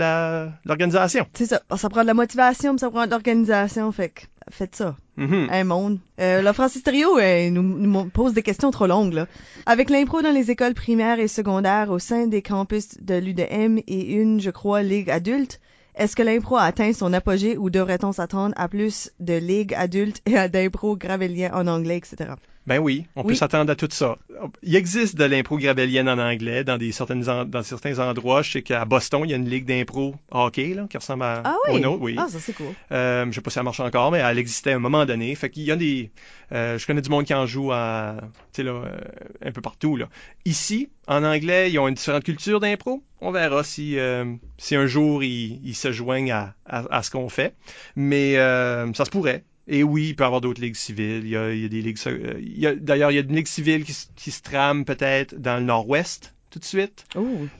l'organisation. C'est ça. Ça prend de la motivation, mais ça prend de l'organisation, fait que faites ça. Mm-hmm. Un monde. Euh, là, Francis Trio euh, nous, nous, pose des questions trop longues. Là. Avec l'impro dans les écoles primaires et secondaires au sein des campus de l'UDM et une, je crois, ligue adulte, est-ce que l'impro a atteint son apogée ou devrait-on s'attendre à plus de ligues adultes et à d'impro gravelien en anglais, etc.? Ben oui, on peut s'attendre à tout ça. Il existe de l'impro gravélienne en anglais dans des certaines dans certains endroits. Je sais qu'à Boston, il y a une ligue d'impro hockey là, qui ressemble à ah oui? Oui. Ah, ça c'est cool. Euh, je sais pas si ça marche encore, mais elle existait à un moment donné. Fait qu'il y a des euh, je connais du monde qui en joue à là euh, un peu partout là. Ici, en anglais, ils ont une différente culture d'impro. On verra si euh, si un jour ils, ils se joignent à, à, à ce qu'on fait. Mais euh, ça se pourrait. Et oui, il peut y avoir d'autres ligues civiles. Il y a, il y a des ligues. D'ailleurs, il y a une ligue civile qui, qui se trame peut-être dans le nord-ouest tout de suite.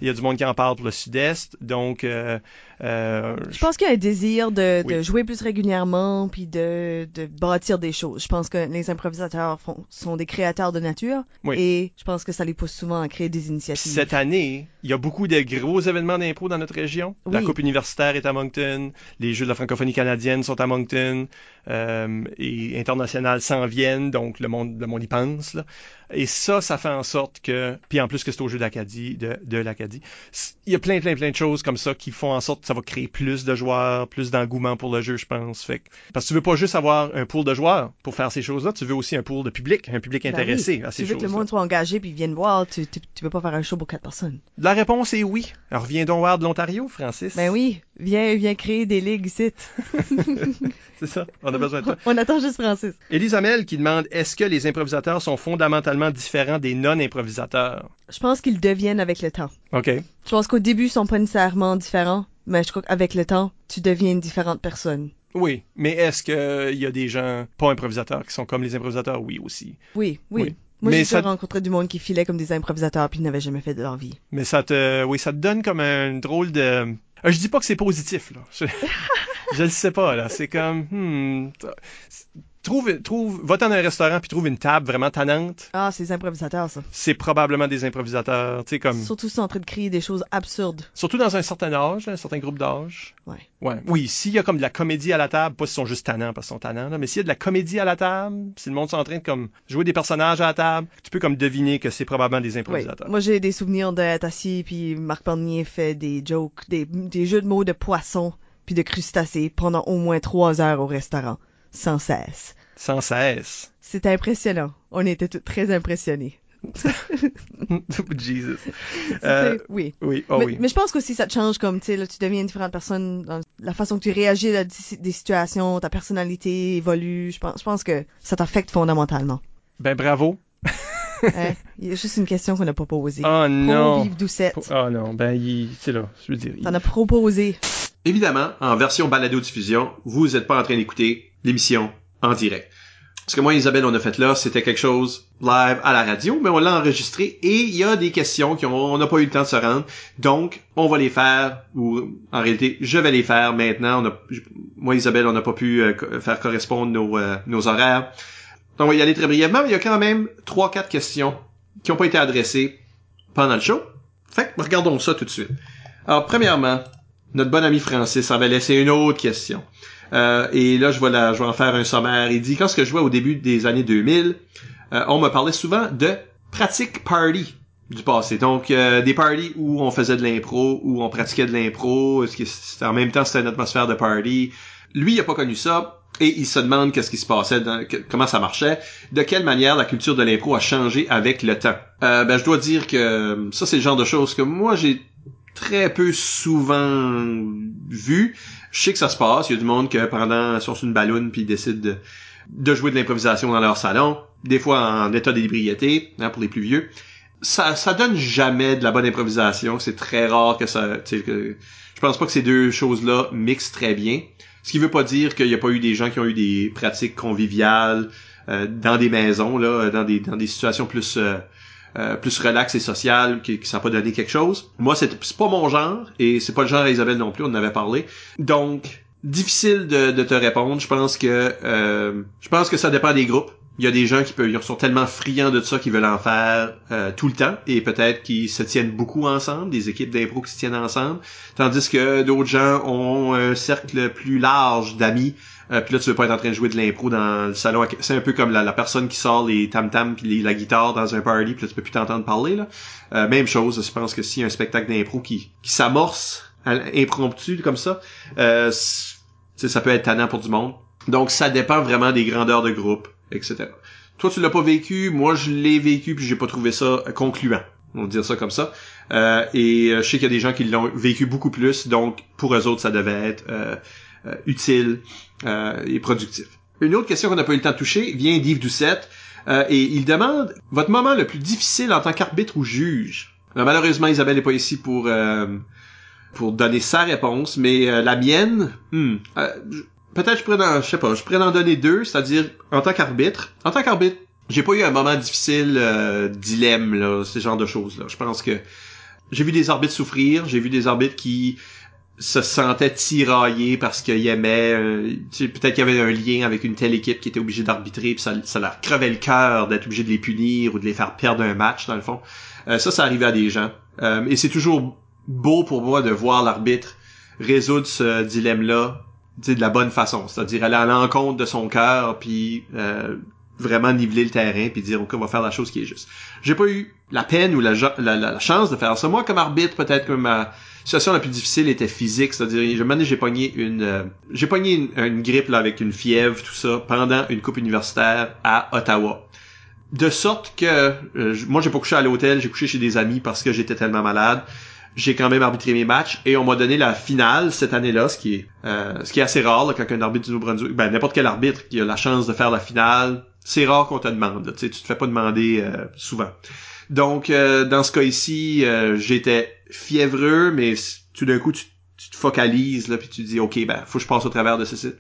Il y a du monde qui en parle pour le sud-est. Donc, euh, euh, je pense qu'il y a un désir de, de jouer plus régulièrement puis de, de, bâtir des choses. Je pense que les improvisateurs font, sont des créateurs de nature et je pense que ça les pousse souvent à créer des initiatives. Cette année, il y a beaucoup de gros événements d'impro dans notre région. La Coupe universitaire est à Moncton, les Jeux de la francophonie canadienne sont à Moncton euh, et internationales s'en viennent, donc le monde, le monde y pense. Là. Et ça, ça fait en sorte que, puis en plus que c'est au Jeu d'Acadie, de, de l'Acadie, il y a plein, plein, plein de choses comme ça qui font en sorte ça va créer plus de joueurs, plus d'engouement pour le jeu, je pense. Fait parce que tu veux pas juste avoir un pool de joueurs pour faire ces choses-là, tu veux aussi un pool de public, un public ben intéressé à ces choses. Tu veux que le monde soit engagé puis vienne voir, tu, tu, veux pas faire un show pour quatre personnes. La réponse est oui. Alors viens donc voir de l'Ontario, Francis. Ben oui, viens, viens créer des ligues ici. *laughs* *laughs* c'est ça, on a besoin de toi. On attend juste Francis. Amel qui demande est-ce que les improvisateurs sont fondamentalement différents des non-improvisateurs? Je pense qu'ils deviennent avec le temps. OK. Je pense qu'au début, ils sont pas nécessairement différents mais je crois qu'avec le temps, tu deviens une différente personne. Oui, mais est-ce qu'il y a des gens pas improvisateurs qui sont comme les improvisateurs? Oui, aussi. Oui, oui. Moi, j'ai ça... rencontré du monde qui filait comme des improvisateurs puis ils n'avaient jamais fait de leur vie. Mais ça te, oui, ça te donne comme un drôle de. Euh, je dis pas que c'est positif, là. Je, *laughs* je le sais pas, là. C'est comme, hmm, trouve, trouve, va dans un restaurant puis trouve une table vraiment tannante. Ah, c'est des improvisateurs, ça. C'est probablement des improvisateurs, tu sais, comme. Surtout si en train de créer des choses absurdes. Surtout dans un certain âge, un certain groupe d'âge. Ouais. Ouais. Oui, s'il y a comme de la comédie à la table, pas s'ils sont juste tannants parce qu'ils sont tannants, là, mais s'il y a de la comédie à la table, si le monde est en train de comme jouer des personnages à la table, tu peux comme deviner que c'est probablement des improvisateurs. Moi, j'ai des souvenirs d'être assis puis Marc Barnier fait des jokes, des, des jeux de mots de poissons puis de crustacés pendant au moins trois heures au restaurant, sans cesse. Sans cesse. C'était impressionnant. On était tous très impressionnés. *laughs* Jesus. Euh, oui. oui, oh mais, oui. mais je pense qu'aussi ça te change comme, tu sais, tu deviens une différente personne dans la façon que tu réagis à des situations, ta personnalité évolue. Je pense, je pense que ça t'affecte fondamentalement. Ben bravo. *laughs* Hein? Il y a juste une question qu'on n'a pas posée. Oh non. Doucette. Oh non, ben c'est là, je veux dire. il- T'en as proposé. Évidemment, en version balado-diffusion, vous n'êtes pas en train d'écouter l'émission en direct. Ce que moi Isabelle, on a fait là, c'était quelque chose live à la radio, mais on l'a enregistré et il y a des questions qui ont, on n'a pas eu le temps de se rendre. Donc, on va les faire, ou en réalité, je vais les faire maintenant. Moi Isabelle, on n'a pas pu euh, faire correspondre nos, euh, nos horaires. Donc, on va y aller très brièvement. mais Il y a quand même trois, quatre questions qui n'ont pas été adressées pendant le show. Fait que, regardons ça tout de suite. Alors, premièrement, notre bon ami Francis avait laissé une autre question. Euh, et là, je vais, je vais en faire un sommaire. Il dit, quand ce que je vois au début des années 2000, euh, on me parlait souvent de pratique party du passé. Donc, euh, des parties où on faisait de l'impro, où on pratiquait de l'impro, en même temps, c'était une atmosphère de party? Lui, il a pas connu ça. Et il se demande qu'est-ce qui se passait, comment ça marchait, de quelle manière la culture de l'impro a changé avec le temps. Euh, ben, je dois dire que ça, c'est le genre de choses que moi, j'ai très peu souvent vu. Je sais que ça se passe. Il y a du monde que pendant, sur une balloune puis ils décident de, jouer de l'improvisation dans leur salon. Des fois en état d'ébriété, hein, pour les plus vieux. Ça, ça donne jamais de la bonne improvisation. C'est très rare que ça, que, je pense pas que ces deux choses-là mixent très bien. Ce qui veut pas dire qu'il n'y a pas eu des gens qui ont eu des pratiques conviviales euh, dans des maisons, là, dans des, dans des situations plus, euh, euh, plus relax et social qui, qui ça pas donné quelque chose. Moi, c'est pas mon genre et c'est pas le genre à Isabelle non plus, on en avait parlé. Donc, difficile de, de te répondre. Je pense que euh, je pense que ça dépend des groupes. Il y a des gens qui peuvent, ils sont tellement friands de ça qu'ils veulent en faire euh, tout le temps et peut-être qu'ils se tiennent beaucoup ensemble, des équipes d'impro qui se tiennent ensemble, tandis que d'autres gens ont un cercle plus large d'amis euh, puis là, tu veux pas être en train de jouer de l'impro dans le salon. C'est un peu comme la, la personne qui sort les tam-tams puis la guitare dans un party, puis là, tu peux plus t'entendre parler. Là. Euh, même chose, je pense que a un spectacle d'impro qui, qui s'amorce impromptu comme ça, euh, ça peut être tannant pour du monde. Donc, ça dépend vraiment des grandeurs de groupe, etc. Toi, tu l'as pas vécu, moi, je l'ai vécu, puis j'ai pas trouvé ça concluant. On va dire ça comme ça. Euh, et euh, je sais qu'il y a des gens qui l'ont vécu beaucoup plus, donc pour eux autres, ça devait être euh, utile euh, et productif. Une autre question qu'on n'a pas eu le temps de toucher vient d'Yves Doucette euh, et il demande votre moment le plus difficile en tant qu'arbitre ou juge. Alors, malheureusement, Isabelle n'est pas ici pour euh, pour donner sa réponse, mais euh, la mienne, hmm, euh, peut-être je pourrais en, je sais pas, je pourrais en donner deux, c'est-à-dire en tant qu'arbitre. En tant qu'arbitre, j'ai pas eu un moment difficile, euh, dilemme là, ce genre de choses là. Je pense que j'ai vu des arbitres souffrir, j'ai vu des arbitres qui se sentaient tiraillés parce qu'ils aimaient euh, peut-être qu'il y avait un lien avec une telle équipe qui était obligée d'arbitrer puis ça, ça leur crevait le cœur d'être obligé de les punir ou de les faire perdre un match dans le fond. Euh, ça ça arrivait à des gens. Euh, et c'est toujours beau pour moi de voir l'arbitre résoudre ce dilemme là de la bonne façon. C'est-à-dire aller à l'encontre de son cœur puis vraiment niveler le terrain puis dire ok on va faire la chose qui est juste. J'ai pas eu la peine ou la, chance de faire ça. Moi comme arbitre peut-être que ma situation la plus difficile était physique, c'est-à-dire, je me j'ai pogné une, euh, j'ai pogné une, une grippe là avec une fièvre, tout ça, pendant une coupe universitaire à Ottawa. De sorte que, euh, moi j'ai pas couché à l'hôtel, j'ai couché chez des amis parce que j'étais tellement malade. J'ai quand même arbitré mes matchs et on m'a donné la finale cette année-là, ce qui est, euh, ce qui est assez rare là, quand un arbitre du Nouveau-Brunswick, ben n'importe quel arbitre qui a la chance de faire la finale, c'est rare qu'on te demande. Tu sais, tu te fais pas demander euh, souvent. Donc, euh, dans ce cas ici, euh, j'étais fiévreux, mais tout d'un coup, tu, tu te focalises, là, puis tu dis, OK, ben, faut que je passe au travers de ce site.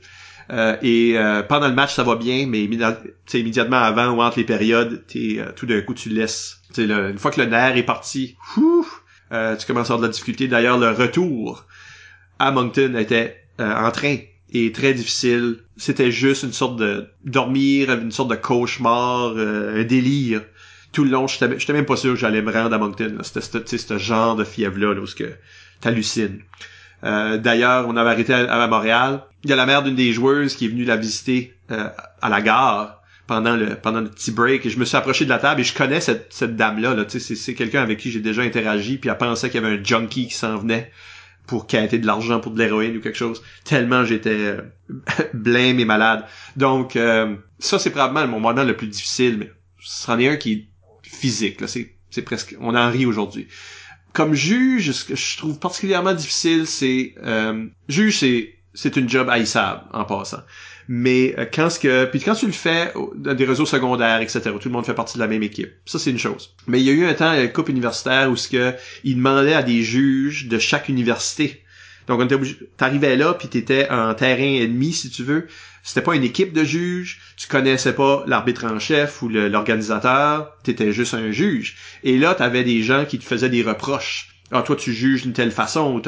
Euh, et euh, pendant le match, ça va bien, mais immédiatement avant ou entre les périodes, t'es, euh, tout d'un coup, tu laisses. là, une fois que le nerf est parti, ouf, euh, tu commences à avoir de la difficulté. D'ailleurs, le retour à Moncton était euh, en train et très difficile. C'était juste une sorte de dormir, une sorte de cauchemar, euh, un délire tout le long, j'étais j'étais même pas sûr que j'allais me rendre à Moncton. là. C'était ce- genre de fièvre-là, là, où que t'hallucines. Euh, D'ailleurs, on avait arrêté à, à Montréal. Il y a la mère d'une des joueuses qui est venue la visiter euh, à la gare pendant le pendant le petit break et je me suis approché de la table et je connais cette, cette dame-là. Là, c'est c'est quelqu'un avec qui j'ai déjà interagi puis elle pensait qu'il y avait un junkie qui s'en venait pour quêter de l'argent pour de l'héroïne ou quelque chose. Tellement j'étais euh, *laughs* blême et malade. Donc, euh, ça, c'est probablement mon moment le plus difficile, mais c'en est un qui physique. C'est, presque, on en rit aujourd'hui. Comme juge, ce que je trouve particulièrement difficile, c'est euh, juge, c'est c'est une job haïssable en passant. Mais euh, quand ce que puis quand tu le fais dans des réseaux secondaires, etc., tout le monde fait partie de la même équipe. Ça c'est une chose. Mais il y a eu un temps à la coupe universitaire où ce que il demandait à des juges de chaque université. Donc on était t'arrivais là puis t'étais en terrain ennemi si tu veux. C'était pas une équipe de juges, tu connaissais pas l'arbitre en chef ou l'organisateur, t'étais juste un juge. Et là t'avais des gens qui te faisaient des reproches. Ah toi tu juges d'une telle façon.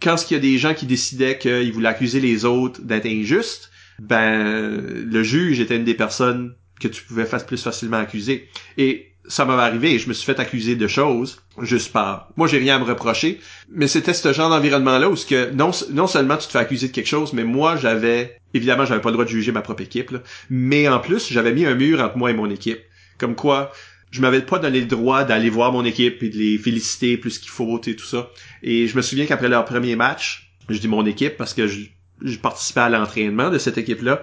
Quand il y a des gens qui décidaient qu'ils voulaient accuser les autres d'être injustes? Ben le juge était une des personnes que tu pouvais fa- plus facilement accuser. Et ça m'avait arrivé je me suis fait accuser de choses juste par moi j'ai rien à me reprocher mais c'était ce genre d'environnement là où ce que non non seulement tu te fais accuser de quelque chose mais moi j'avais évidemment j'avais pas le droit de juger ma propre équipe là, mais en plus j'avais mis un mur entre moi et mon équipe comme quoi je m'avais pas donné le droit d'aller voir mon équipe et de les féliciter plus qu'il faut et tout ça. Et je me souviens qu'après leur premier match, je dis mon équipe parce que je, je participais à l'entraînement de cette équipe-là.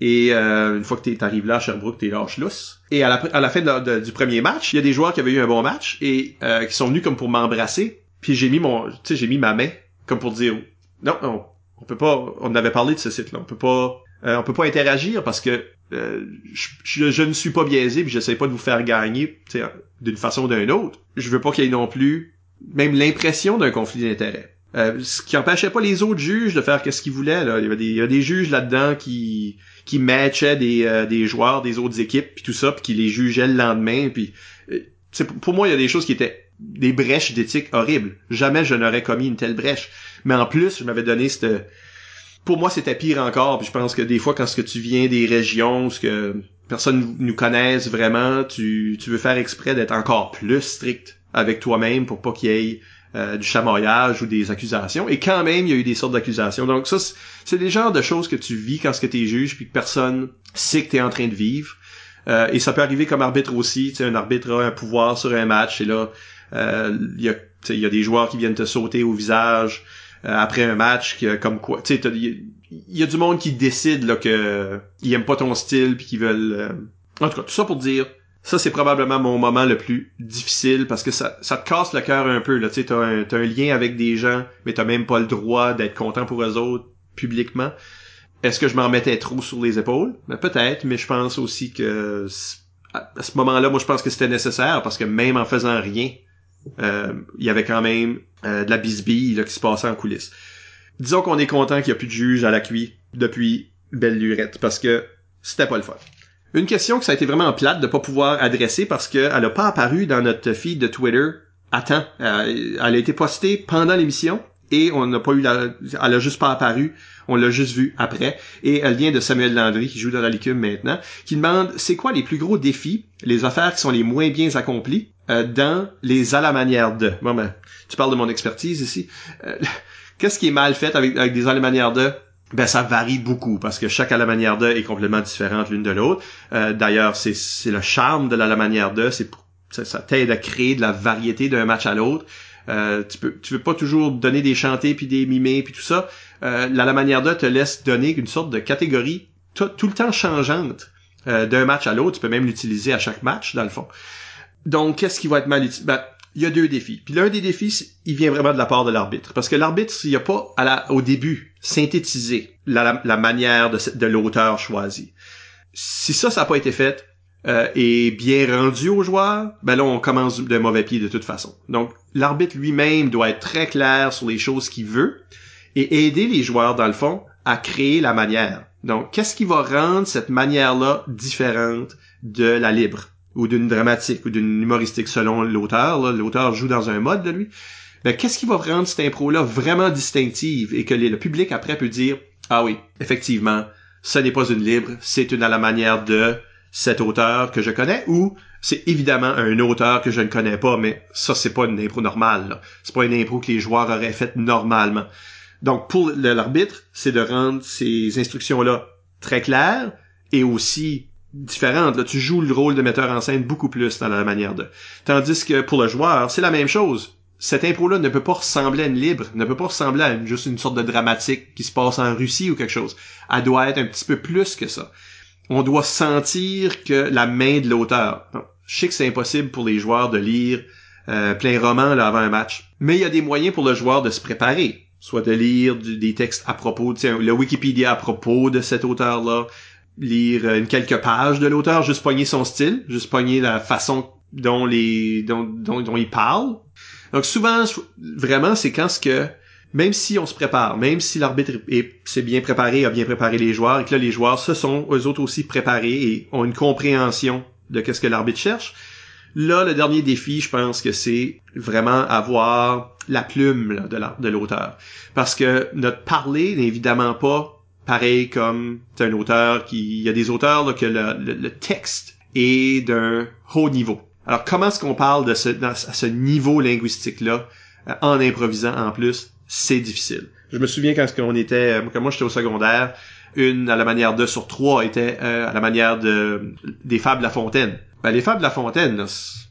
Et euh, une fois que tu arrives là Sherbrooke, t'es lâche lousse. Et à la, à la fin de de- du premier match, il y a des joueurs qui avaient eu un bon match et euh, qui sont venus comme pour m'embrasser. Puis j'ai mis mon, tu j'ai mis ma main comme pour dire non, non, on peut pas. On avait parlé de ce site-là. On peut pas, euh, on peut pas interagir parce que euh, je, ne suis pas biaisé puis j'essaie pas de vous faire gagner d'une façon ou d'une autre. Je veux pas qu'il y ait non plus même l'impression d'un conflit d'intérêts. Euh, ce qui empêchait pas les autres juges de faire qu'est-ce qu'ils voulaient. Là. Il, y avait des, juges là-dedans qui qui matchaient des, euh, des joueurs des autres équipes puis tout ça puis qui les jugeaient le lendemain puis euh, pour moi il y a des choses qui étaient des brèches d'éthique horribles. Jamais je n'aurais commis une telle brèche. Mais en plus, je m'avais donné cette pour moi c'était pire encore puis je pense que des fois quand ce que tu viens des régions ce que personne nous connaisse vraiment tu, tu veux faire exprès d'être encore plus strict avec toi-même pour pas qu'il y ait euh, du chamoyage ou des accusations. Et quand même il y a eu des sortes d'accusations. Donc ça c'est- des genres de choses que tu vis quand ce que t'es juge puis que personne sait que t'es en train de vivre. Euh, et ça peut arriver comme arbitre aussi. Tu un arbitre a un pouvoir sur un match et là euh, il y a y a des joueurs qui viennent te sauter au visage euh, après un match que comme quoi tu sais il y, a- du monde qui décide là que ils aiment pas ton style puis qu'ils veulent en tout cas tout ça pour dire ça c'est probablement mon moment le plus difficile parce que ça ça te casse le cœur un peu là tu un t'as un lien avec des gens mais t'as même pas le droit d'être content pour eux autres publiquement est-ce que je m'en mettais trop sur les épaules? Ben, peut-être mais je pense aussi que à ce moment-là moi je pense que c'était nécessaire parce que même en faisant rien euh, il y avait quand même euh, de la bisbille là, qui se passait en coulisses. Disons qu'on est content qu'il n'y a plus de juge à la cuit depuis belle lurette, parce que c'était pas le fun. Une question que ça a été vraiment plate de pas pouvoir adresser parce qu'elle a pas apparu dans notre feed de Twitter à. Euh, elle a été postée pendant l'émission et on n'a pas eu la... Elle a juste pas apparu. On l'a juste vu après. Et elle vient de Samuel Landry, qui joue dans la Licume maintenant, qui demande c'est quoi les plus gros défis, les affaires qui sont les moins bien accomplies euh, dans les à la manière de. Bon ben, tu parles de mon expertise ici. Euh, *laughs* Qu'est-ce qui est mal fait avec, avec des à la manière de? Ben ça varie beaucoup parce que chaque à la manière de est complètement différente l'une de l'autre. Euh, D'ailleurs, c'est le charme de la, la manière de, c'est ça, ça t'aide à créer de la variété d'un match à l'autre. Euh, tu peux tu veux pas toujours donner des chantés puis des mimés puis tout ça. Euh, la, la manière de te laisse donner une sorte de catégorie tout, tout le temps changeante euh, d'un match à l'autre. Tu peux même l'utiliser à chaque match dans le fond. Donc, qu'est-ce qui va être mal utilisé? Ben, il y a deux défis. Puis l'un des défis, il vient vraiment de la part de l'arbitre. Parce que l'arbitre, il n'y a pas au début synthétisé la, manière de, l'auteur choisi. Si ça, ça n'a pas été fait euh, et bien rendu aux joueurs, ben là, on commence de mauvais pied de toute façon. Donc, l'arbitre lui-même doit être très clair sur les choses qu'il veut et aider les joueurs, dans le fond, à créer la manière. Donc, qu'est-ce qui va rendre cette manière-là différente de la libre? Ou d'une dramatique ou d'une humoristique selon l'auteur. L'auteur joue dans un mode de lui. Ben, qu'est-ce qui va rendre cette impro-là vraiment distinctive et que le public après peut dire Ah oui, effectivement, ce n'est pas une libre, c'est une à la manière de cet auteur que je connais ou c'est évidemment un auteur que je ne connais pas, mais ça, c'est pas une impro normale. C'est pas une impro que les joueurs auraient faite normalement. Donc, pour l'arbitre, c'est de rendre ces instructions-là très claires et aussi différentes. Là, tu joues le rôle de metteur en scène beaucoup plus dans la manière de. Tandis que pour le joueur, c'est la même chose. Cette impro-là ne peut pas ressembler à une libre, ne peut pas ressembler à juste une sorte de dramatique qui se passe en Russie ou quelque chose. Elle doit être un petit peu plus que ça. On doit sentir que la main de l'auteur. Je sais que c'est impossible pour les joueurs de lire euh, plein roman là, avant un match. Mais il y a des moyens pour le joueur de se préparer. Soit de lire des textes à propos, le Wikipédia à propos de cet auteur-là, lire euh, une quelques pages de l'auteur, juste pogner son style, juste pogner la façon dont les dont, dont, dont il parle. Donc souvent, vraiment, c'est quand ce que même si on se prépare, même si l'arbitre s'est bien préparé, a bien préparé les joueurs, et que là, les joueurs se sont eux autres aussi préparés et ont une compréhension de qu'est-ce que l'arbitre cherche, Là, le dernier défi, je pense que c'est vraiment avoir la plume de l'auteur. Parce que notre parler n'est évidemment pas pareil comme un auteur qui... Il y a des auteurs que le, texte est d'un haut niveau. Alors, comment est-ce qu'on parle de ce, à ce niveau linguistique-là euh, en improvisant en plus? C'est difficile. Je me souviens quand on était... Euh, quand moi, j'étais au secondaire, une à la manière de sur trois était euh, à la manière de des fables La Fontaine ben, les fables de La Fontaine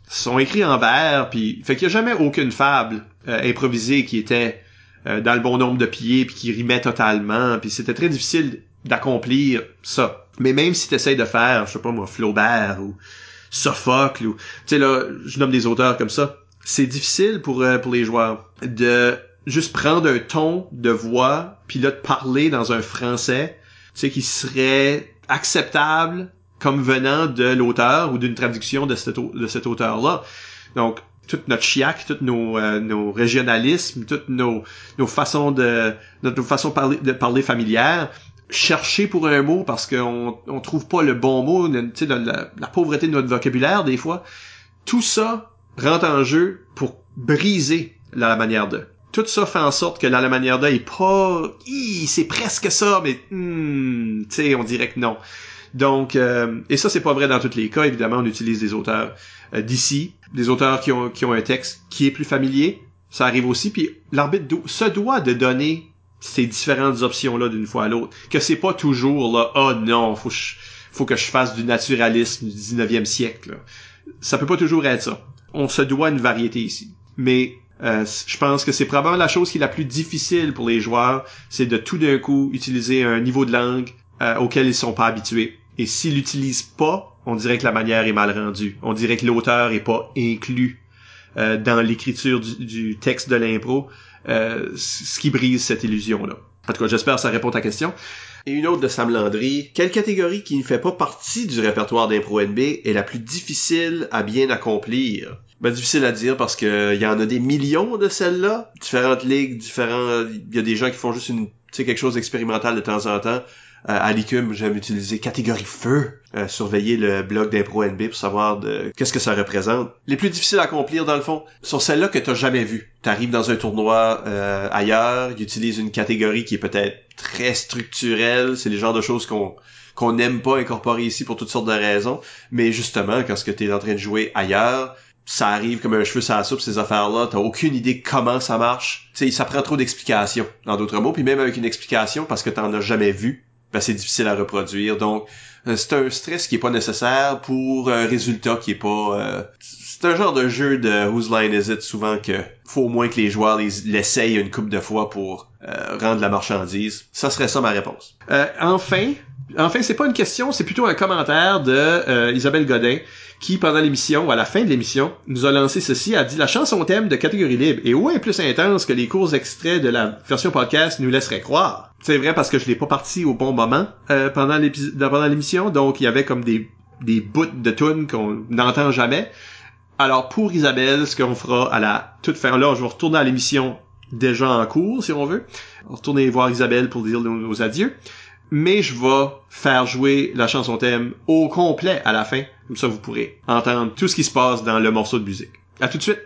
sont écrits en vers, puis fait qu'il n'y a jamais aucune fable improvisée qui était euh, dans le bon nombre de pieds, puis qui rimait totalement, puis c'était très difficile d'accomplir ça. Mais même si tu de faire, je sais pas moi, Flaubert ou Sophocle, ou tu sais là, je nomme des auteurs comme ça, c'est difficile pour euh, pour les joueurs de juste prendre un ton de voix, puis là de parler dans un français, tu sais qui serait acceptable comme venant de l'auteur ou d'une traduction de cet, de cet auteur-là. Donc, toute notre chiac, tous nos, euh, nos régionalismes, toutes nos, nos façons de notre façon de parler, familière, chercher pour un mot parce qu'on on trouve pas le bon mot, tu la, la, la, pauvreté de notre vocabulaire des fois. Tout ça rentre en jeu pour briser la, manière de. Tout ça fait en sorte que la, manière de est pas, c'est presque ça, mais hmm, tu sais, on dirait que non. Donc, euh, et ça, c'est pas vrai dans tous les cas. Évidemment, on utilise des auteurs euh, d'ici, des auteurs qui ont, qui ont un texte qui est plus familier. Ça arrive aussi. Puis l'arbitre se doit de donner ces différentes options-là d'une fois à l'autre. Que c'est pas toujours là, oh non, faut, faut que je fasse du naturalisme du 19e siècle. Ça peut pas toujours être ça. On se doit une variété ici. Mais euh, je pense que c'est probablement la chose qui est la plus difficile pour les joueurs, c'est de tout d'un coup utiliser un niveau de langue auquel ils sont pas habitués et s'il l'utilise pas, on dirait que la manière est mal rendue. On dirait que l'auteur est pas inclus euh, dans l'écriture du, texte de l'impro, euh, ce qui brise cette illusion-là. En tout cas, j'espère que ça répond à ta question. Et une autre de Sam Landry. Quelle catégorie qui ne fait pas partie du répertoire d'impro NB est la plus difficile à bien accomplir? Ben, difficile à dire parce que il y en a des millions de celles-là. Différentes ligues, différents, il y a des gens qui font juste une, tu sais, quelque chose d'expérimental de temps en temps. Euh, à l'ICUM, j'aime utiliser catégorie feu, euh, surveiller le blog d'impro NB pour savoir de qu'est-ce que ça représente. Les plus difficiles à accomplir dans le fond sont celles-là que t'as jamais vues. T'arrives dans un tournoi euh, ailleurs, ils utilisent une catégorie qui est peut-être très structurelle, c'est les genres de choses qu'on qu'on n'aime pas incorporer ici pour toutes sortes de raisons, mais justement quand ce que t'es en train de jouer ailleurs, ça arrive comme un cheveu sur la soupe, ces affaires-là, t'as aucune idée comment ça marche. Sais, ça prend trop d'explications, en d'autres mots, puis même avec une explication, parce que t'en as jamais vu, ben, c'est difficile à reproduire. Donc, euh, c'est un stress qui est pas nécessaire pour un résultat qui est pas... Euh, c'est un genre de jeu de Whose Line Is It souvent que faut au moins que les joueurs l'essayent une couple de fois pour euh, rendre la marchandise. Ça serait ça ma réponse. enfin, enfin c'est pas une question, c'est plutôt un commentaire de Isabelle Godin qui, pendant l'émission, à la fin de l'émission, nous a lancé ceci, a dit la chanson thème de catégorie libre est ouais plus intense que les courts extraits de la version podcast nous laisseraient croire. C'est vrai parce que je l'ai pas parti au bon moment euh, pendant l'émission, donc il y avait comme des, des bouts de tunes qu'on n'entend jamais. Alors pour Isabelle, ce qu'on fera à la toute fin, là, je vais retourner à l'émission déjà en cours, si on veut. Retourner voir Isabelle pour dire nos adieux mais je vais faire jouer la chanson thème au complet à la fin. Comme ça, vous pourrez entendre tout ce qui se passe dans le morceau de musique. À tout de suite!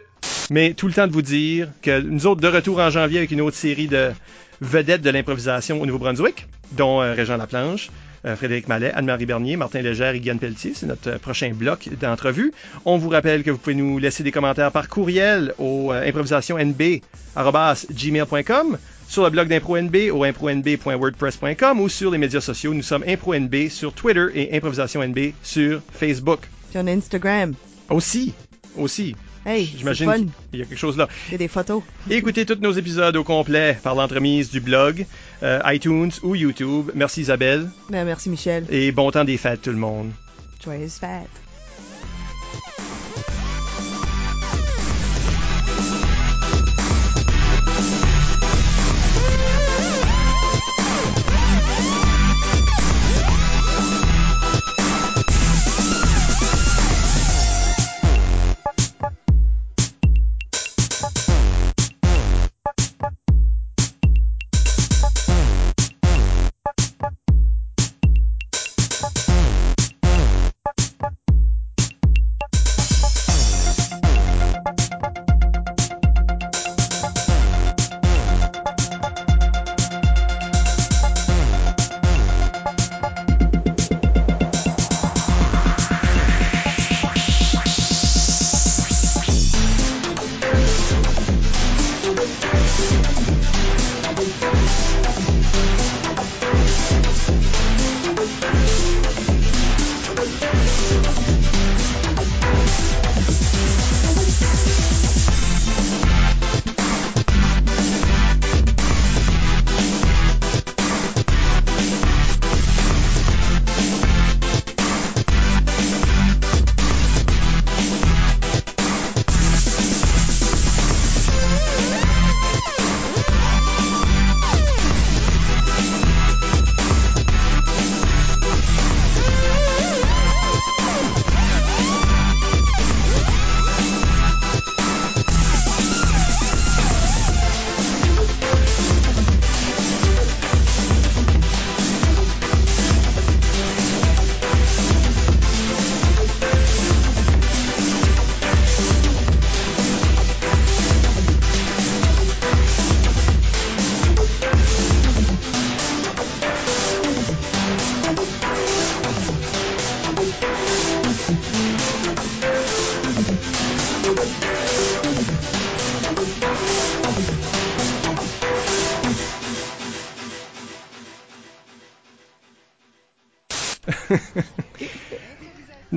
Mais tout le temps de vous dire que nous autres, de retour en janvier avec une autre série de vedettes de l'improvisation au Nouveau-Brunswick, dont euh, Régent Laplanche, Frédéric Mallet, Anne-Marie Bernier, Martin Légère et Guyane Pelletier. C'est notre euh, prochain bloc d'entrevue. On vous rappelle que vous pouvez nous laisser des commentaires par courriel au euh, improvisationnb.gmail.com sur le blog d'ImproNB au impronb.wordpress.com ou sur les médias sociaux. Nous sommes ImproNB sur Twitter et ImprovisationNB sur Facebook. Sur Instagram. Aussi, aussi. Hey, j'imagine qu'il y a quelque chose là. Il y a des photos. écoutez tous nos épisodes au complet par l'entremise du blog, euh, iTunes ou YouTube. Merci Isabelle. Ben, merci Michel. Et bon temps des fêtes tout le monde. Joyeuses fêtes.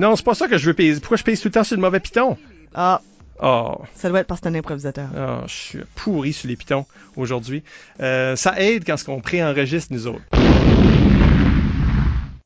Non, c'est pas ça que je veux payer. Pourquoi je paye tout le temps sur le mauvais piton? Ah, Oh, ça doit être parce que t'es un improvisateur. oh, je suis pourri sur les pitons aujourd'hui. Euh, ça aide quand on préenregistre nous autres.